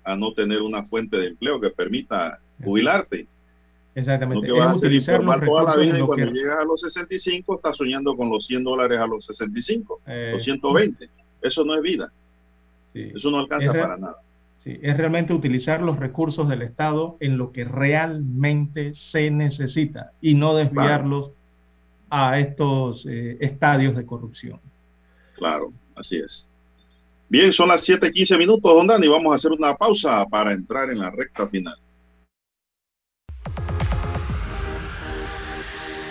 a no tener una fuente de empleo que permita jubilarte. Exactamente. No que vas a ser informal toda la vida y cuando llegas a los 65 estás soñando con los 100 dólares a los 65, eh, los 120. Eso no es vida. Eso no alcanza para nada. Sí, es realmente utilizar los recursos del Estado en lo que realmente se necesita y no desviarlos a estos eh, estadios de corrupción. Claro, así es. Bien, son las 7:15 minutos, don Dani. Vamos a hacer una pausa para entrar en la recta final.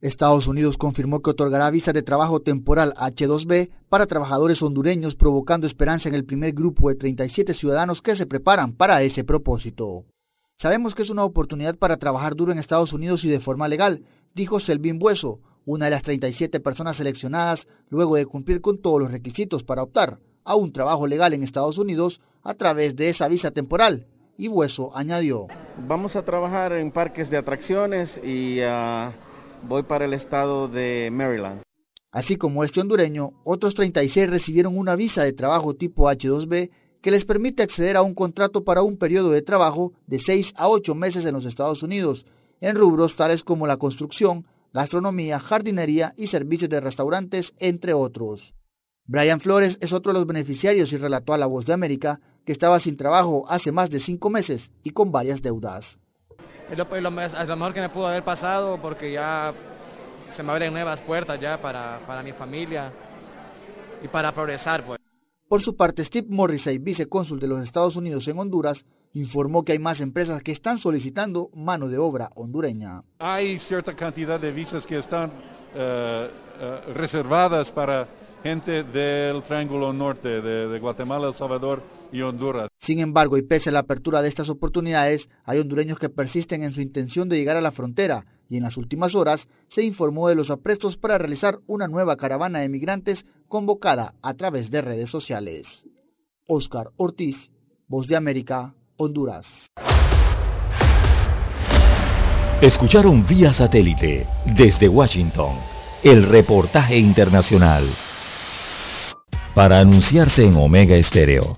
Estados Unidos confirmó que otorgará visa de trabajo temporal H2B para trabajadores hondureños, provocando esperanza en el primer grupo de 37 ciudadanos que se preparan para ese propósito. Sabemos que es una oportunidad para trabajar duro en Estados Unidos y de forma legal, dijo Selvin Bueso, una de las 37 personas seleccionadas luego de cumplir con todos los requisitos para optar a un trabajo legal en Estados Unidos a través de esa visa temporal. Y Bueso añadió. Vamos a trabajar en parques de atracciones y... a voy para el estado de Maryland. Así como este hondureño, otros 36 recibieron una visa de trabajo tipo H2B que les permite acceder a un contrato para un periodo de trabajo de 6 a 8 meses en los Estados Unidos, en rubros tales como la construcción, gastronomía, jardinería y servicios de restaurantes, entre otros. Brian Flores es otro de los beneficiarios y relató a La Voz de América que estaba sin trabajo hace más de cinco meses y con varias deudas es lo, mejor que me pudo haber pasado porque ya se me abren nuevas puertas ya para, mi familia y para progresar. Pues. Por su parte, Steve Morrissey, vicecónsul de los Estados Unidos en Honduras, informó que hay más empresas que están solicitando mano de obra hondureña. Hay cierta cantidad de visas que están uh, uh, reservadas para gente del Triángulo Norte, de, de Guatemala, El Salvador y Honduras. Sin embargo, y pese a la apertura de estas oportunidades, hay hondureños que persisten en su intención de llegar a la frontera y en las últimas horas se informó de los aprestos para realizar una nueva caravana de migrantes convocada a través de redes sociales. Oscar Ortiz, Voz de América, Honduras. Escucharon vía satélite desde Washington el reportaje internacional. Para anunciarse en Omega Estéreo,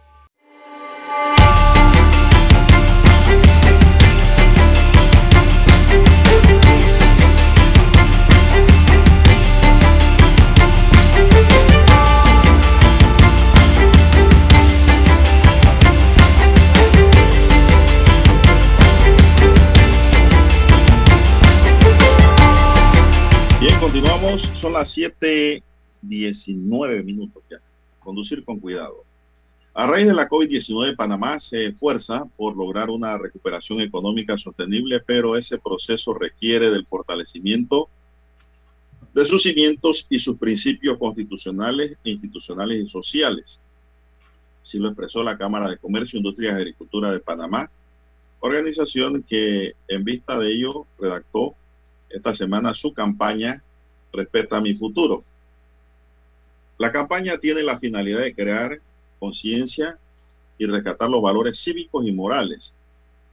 Las 7.19 minutos ya. Conducir con cuidado. A raíz de la COVID-19, Panamá se esfuerza por lograr una recuperación económica sostenible, pero ese proceso requiere del fortalecimiento de sus cimientos y sus principios constitucionales, institucionales y sociales. Así lo expresó la Cámara de Comercio, Industria y Agricultura de Panamá, organización que en vista de ello redactó esta semana su campaña Respeta mi futuro. La campaña tiene la finalidad de crear conciencia y rescatar los valores cívicos y morales,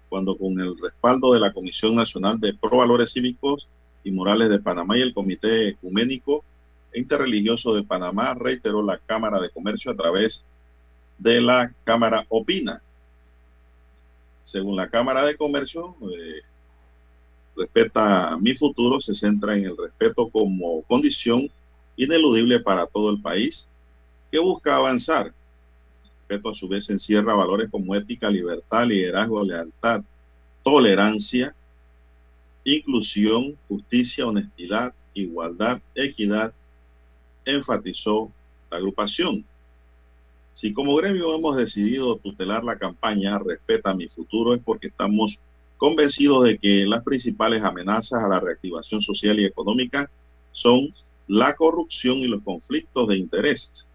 cuando con el respaldo de la Comisión Nacional de Pro Valores Cívicos y Morales de Panamá y el Comité Ecuménico e Interreligioso de Panamá reiteró la Cámara de Comercio a través de la Cámara Opina. Según la Cámara de Comercio, eh, respeta mi futuro se centra en el respeto como condición ineludible para todo el país que busca avanzar. Respeto a su vez encierra valores como ética, libertad, liderazgo, lealtad, tolerancia, inclusión, justicia, honestidad, igualdad, equidad, enfatizó la agrupación. Si como gremio hemos decidido tutelar la campaña Respeta mi futuro es porque estamos convencidos de que las principales amenazas a la reactivación social y económica son la corrupción y los conflictos de intereses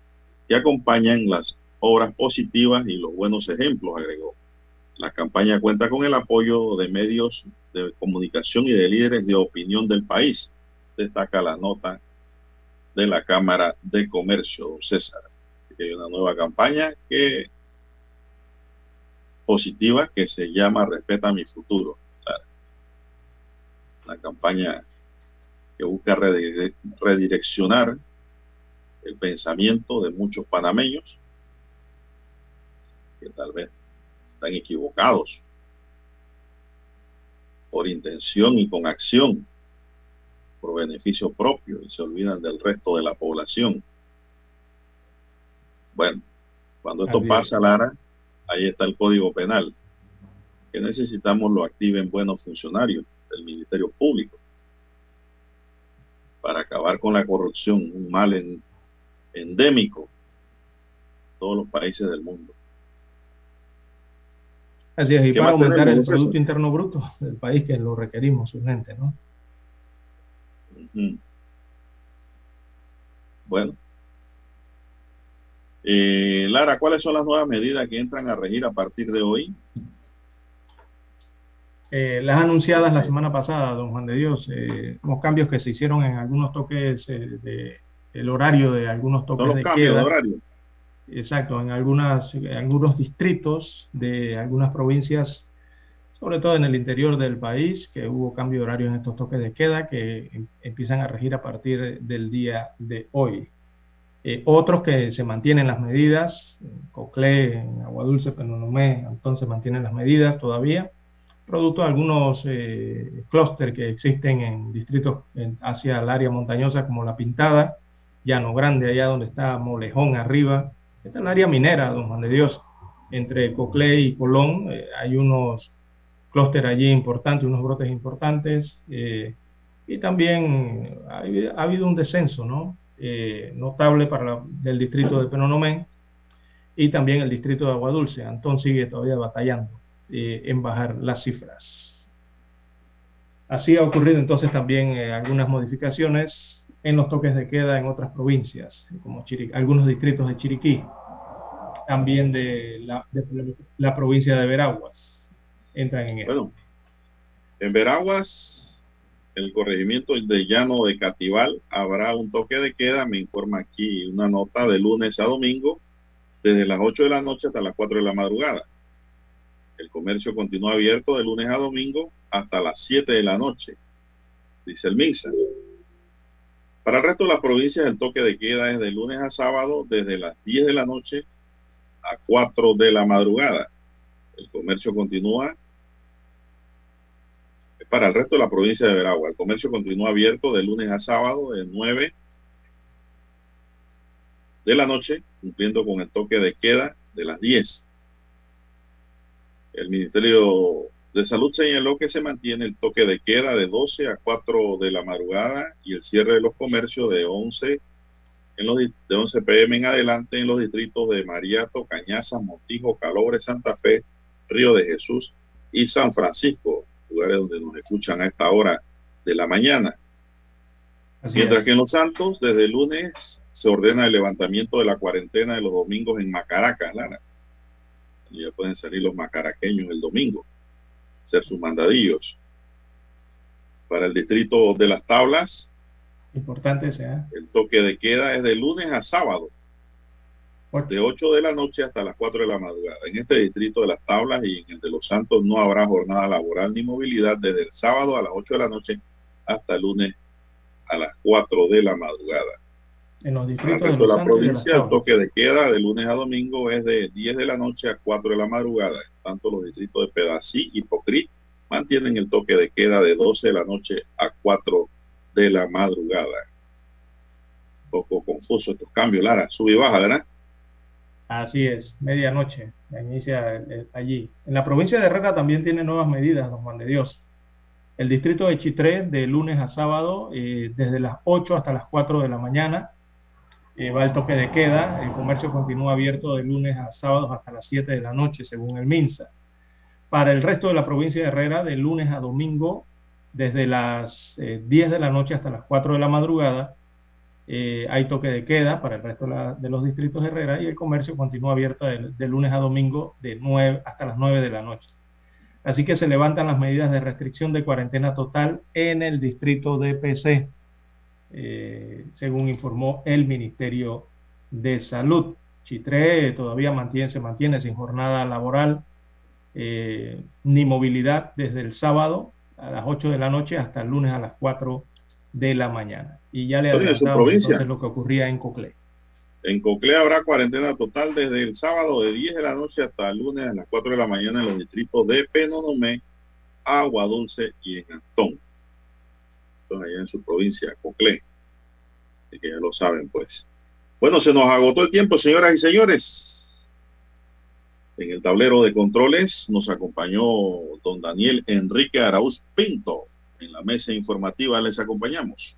que acompañan las obras positivas y los buenos ejemplos, agregó. La campaña cuenta con el apoyo de medios de comunicación y de líderes de opinión del país, destaca la nota de la Cámara de Comercio, César. Así que hay una nueva campaña que positiva que se llama Respeta mi futuro. Una campaña que busca redireccionar el pensamiento de muchos panameños que tal vez están equivocados por intención y con acción, por beneficio propio y se olvidan del resto de la población. Bueno, cuando esto pasa, Lara, Ahí está el Código Penal, que necesitamos lo activen buenos funcionarios del Ministerio Público para acabar con la corrupción, un mal endémico en todos los países del mundo. Así es, y para aumentar el Producto Interno Bruto del país que lo requerimos urgente, ¿no? Bueno. Eh, Lara, ¿cuáles son las nuevas medidas que entran a regir a partir de hoy? Eh, las anunciadas la semana pasada, don Juan de Dios, eh, los cambios que se hicieron en algunos toques eh, de el horario de algunos toques los de cambios queda. de horario. Exacto, en algunas, en algunos distritos de algunas provincias, sobre todo en el interior del país, que hubo cambio de horario en estos toques de queda que em- empiezan a regir a partir del día de hoy. Eh, otros que se mantienen las medidas, Coclé, en Aguadulce, Penonomé, entonces mantienen las medidas todavía, producto de algunos eh, clústeres que existen en distritos hacia el área montañosa como La Pintada, Llano Grande, allá donde está Molejón arriba, esta es el área minera, don Juan de Dios, entre Coclé y Colón, eh, hay unos clústeres allí importantes, unos brotes importantes, eh, y también ha habido un descenso, ¿no? Eh, notable para del distrito de Penonomé y también el distrito de Aguadulce. Antón sigue todavía batallando eh, en bajar las cifras. Así ha ocurrido entonces también eh, algunas modificaciones en los toques de queda en otras provincias, como Chiri- algunos distritos de Chiriquí, también de la, provincia de Veraguas. Entran en en Veraguas, el corregimiento de Llano de Catival, habrá un toque de queda, me informa aquí una nota de lunes a domingo, desde las 8 de la noche hasta las 4 de la madrugada. El comercio continúa abierto de lunes a domingo hasta las 7 de la noche, dice el MINSA. Para el resto de las provincias, el toque de queda es de lunes a sábado, desde las 10 de la noche a 4 de la madrugada. El comercio continúa para el resto de la provincia de Veragua. El comercio continúa abierto de lunes a sábado de 9 de la noche, cumpliendo con el toque de queda de las 10. El Ministerio de Salud señaló que se mantiene el toque de queda de 12 a 4 de la madrugada y el cierre de los comercios de 11 en los, de 11 pm en adelante en los distritos de Mariato, Cañazas, Montijo, Calobre, Santa Fe, Río de Jesús y San Francisco, lugares donde nos escuchan a esta hora de la mañana. Así Mientras es. que en Los Santos, desde el lunes, se ordena el levantamiento de la cuarentena de los domingos en Macaracas, Lara. Y ya pueden salir los macaraqueños el domingo, hacer sus mandadillos. Para el distrito de las tablas, Importante sea. el toque de queda es de lunes a sábado, de 8 de la noche hasta las 4 de la madrugada. En este distrito de las tablas y en el de Los Santos no habrá jornada laboral ni movilidad desde el sábado a las 8 de la noche hasta el lunes a las 4 de la madrugada. En los distritos de Los la Santos de las provincia, el toque de queda de lunes a domingo es de 10 de la noche a 4 de la madrugada. Tanto los distritos de Pedací y Pocrí mantienen el toque de queda de 12 de la noche a 4 de la madrugada. Un poco confuso estos cambios, Lara. Sube y baja, ¿verdad? Así es, medianoche, inicia el- allí. En la provincia de Herrera también tiene nuevas medidas, don Juan de Dios. El distrito de Chitré, de lunes a sábado, eh, desde las 8 hasta las 4 de la mañana, eh, va el toque de queda. El comercio continúa abierto de lunes a sábados hasta las 7 de la noche, según el MINSA. Para el resto de la provincia de Herrera, de lunes a domingo, desde las eh, 10 de la noche hasta las 4 de la madrugada, eh, hay toque de queda para el resto de, los distritos de Herrera y el comercio continúa abierto de, lunes a domingo de 9 hasta las 9 de la noche. Así que se levantan las medidas de restricción de cuarentena total en el distrito de PC, eh, según informó el Ministerio de Salud. Chitré todavía se mantiene sin jornada laboral eh, ni movilidad desde el sábado a las 8 de la noche hasta el lunes a las 4 de la mañana. Y ya le adelantamos provincia. entonces lo que ocurría en Coclé. En Coclé habrá cuarentena total desde el sábado de 10 de la noche hasta el lunes a las 4 de la mañana en los distritos de Penonomé, Agua Dulce y en Antón. Son allá en su provincia, Coclé. Así que ya lo saben, pues. Bueno, se nos agotó el tiempo, señoras y señores. En el tablero de controles nos acompañó don Daniel Enrique Araúz Pinto. En la mesa informativa les acompañamos.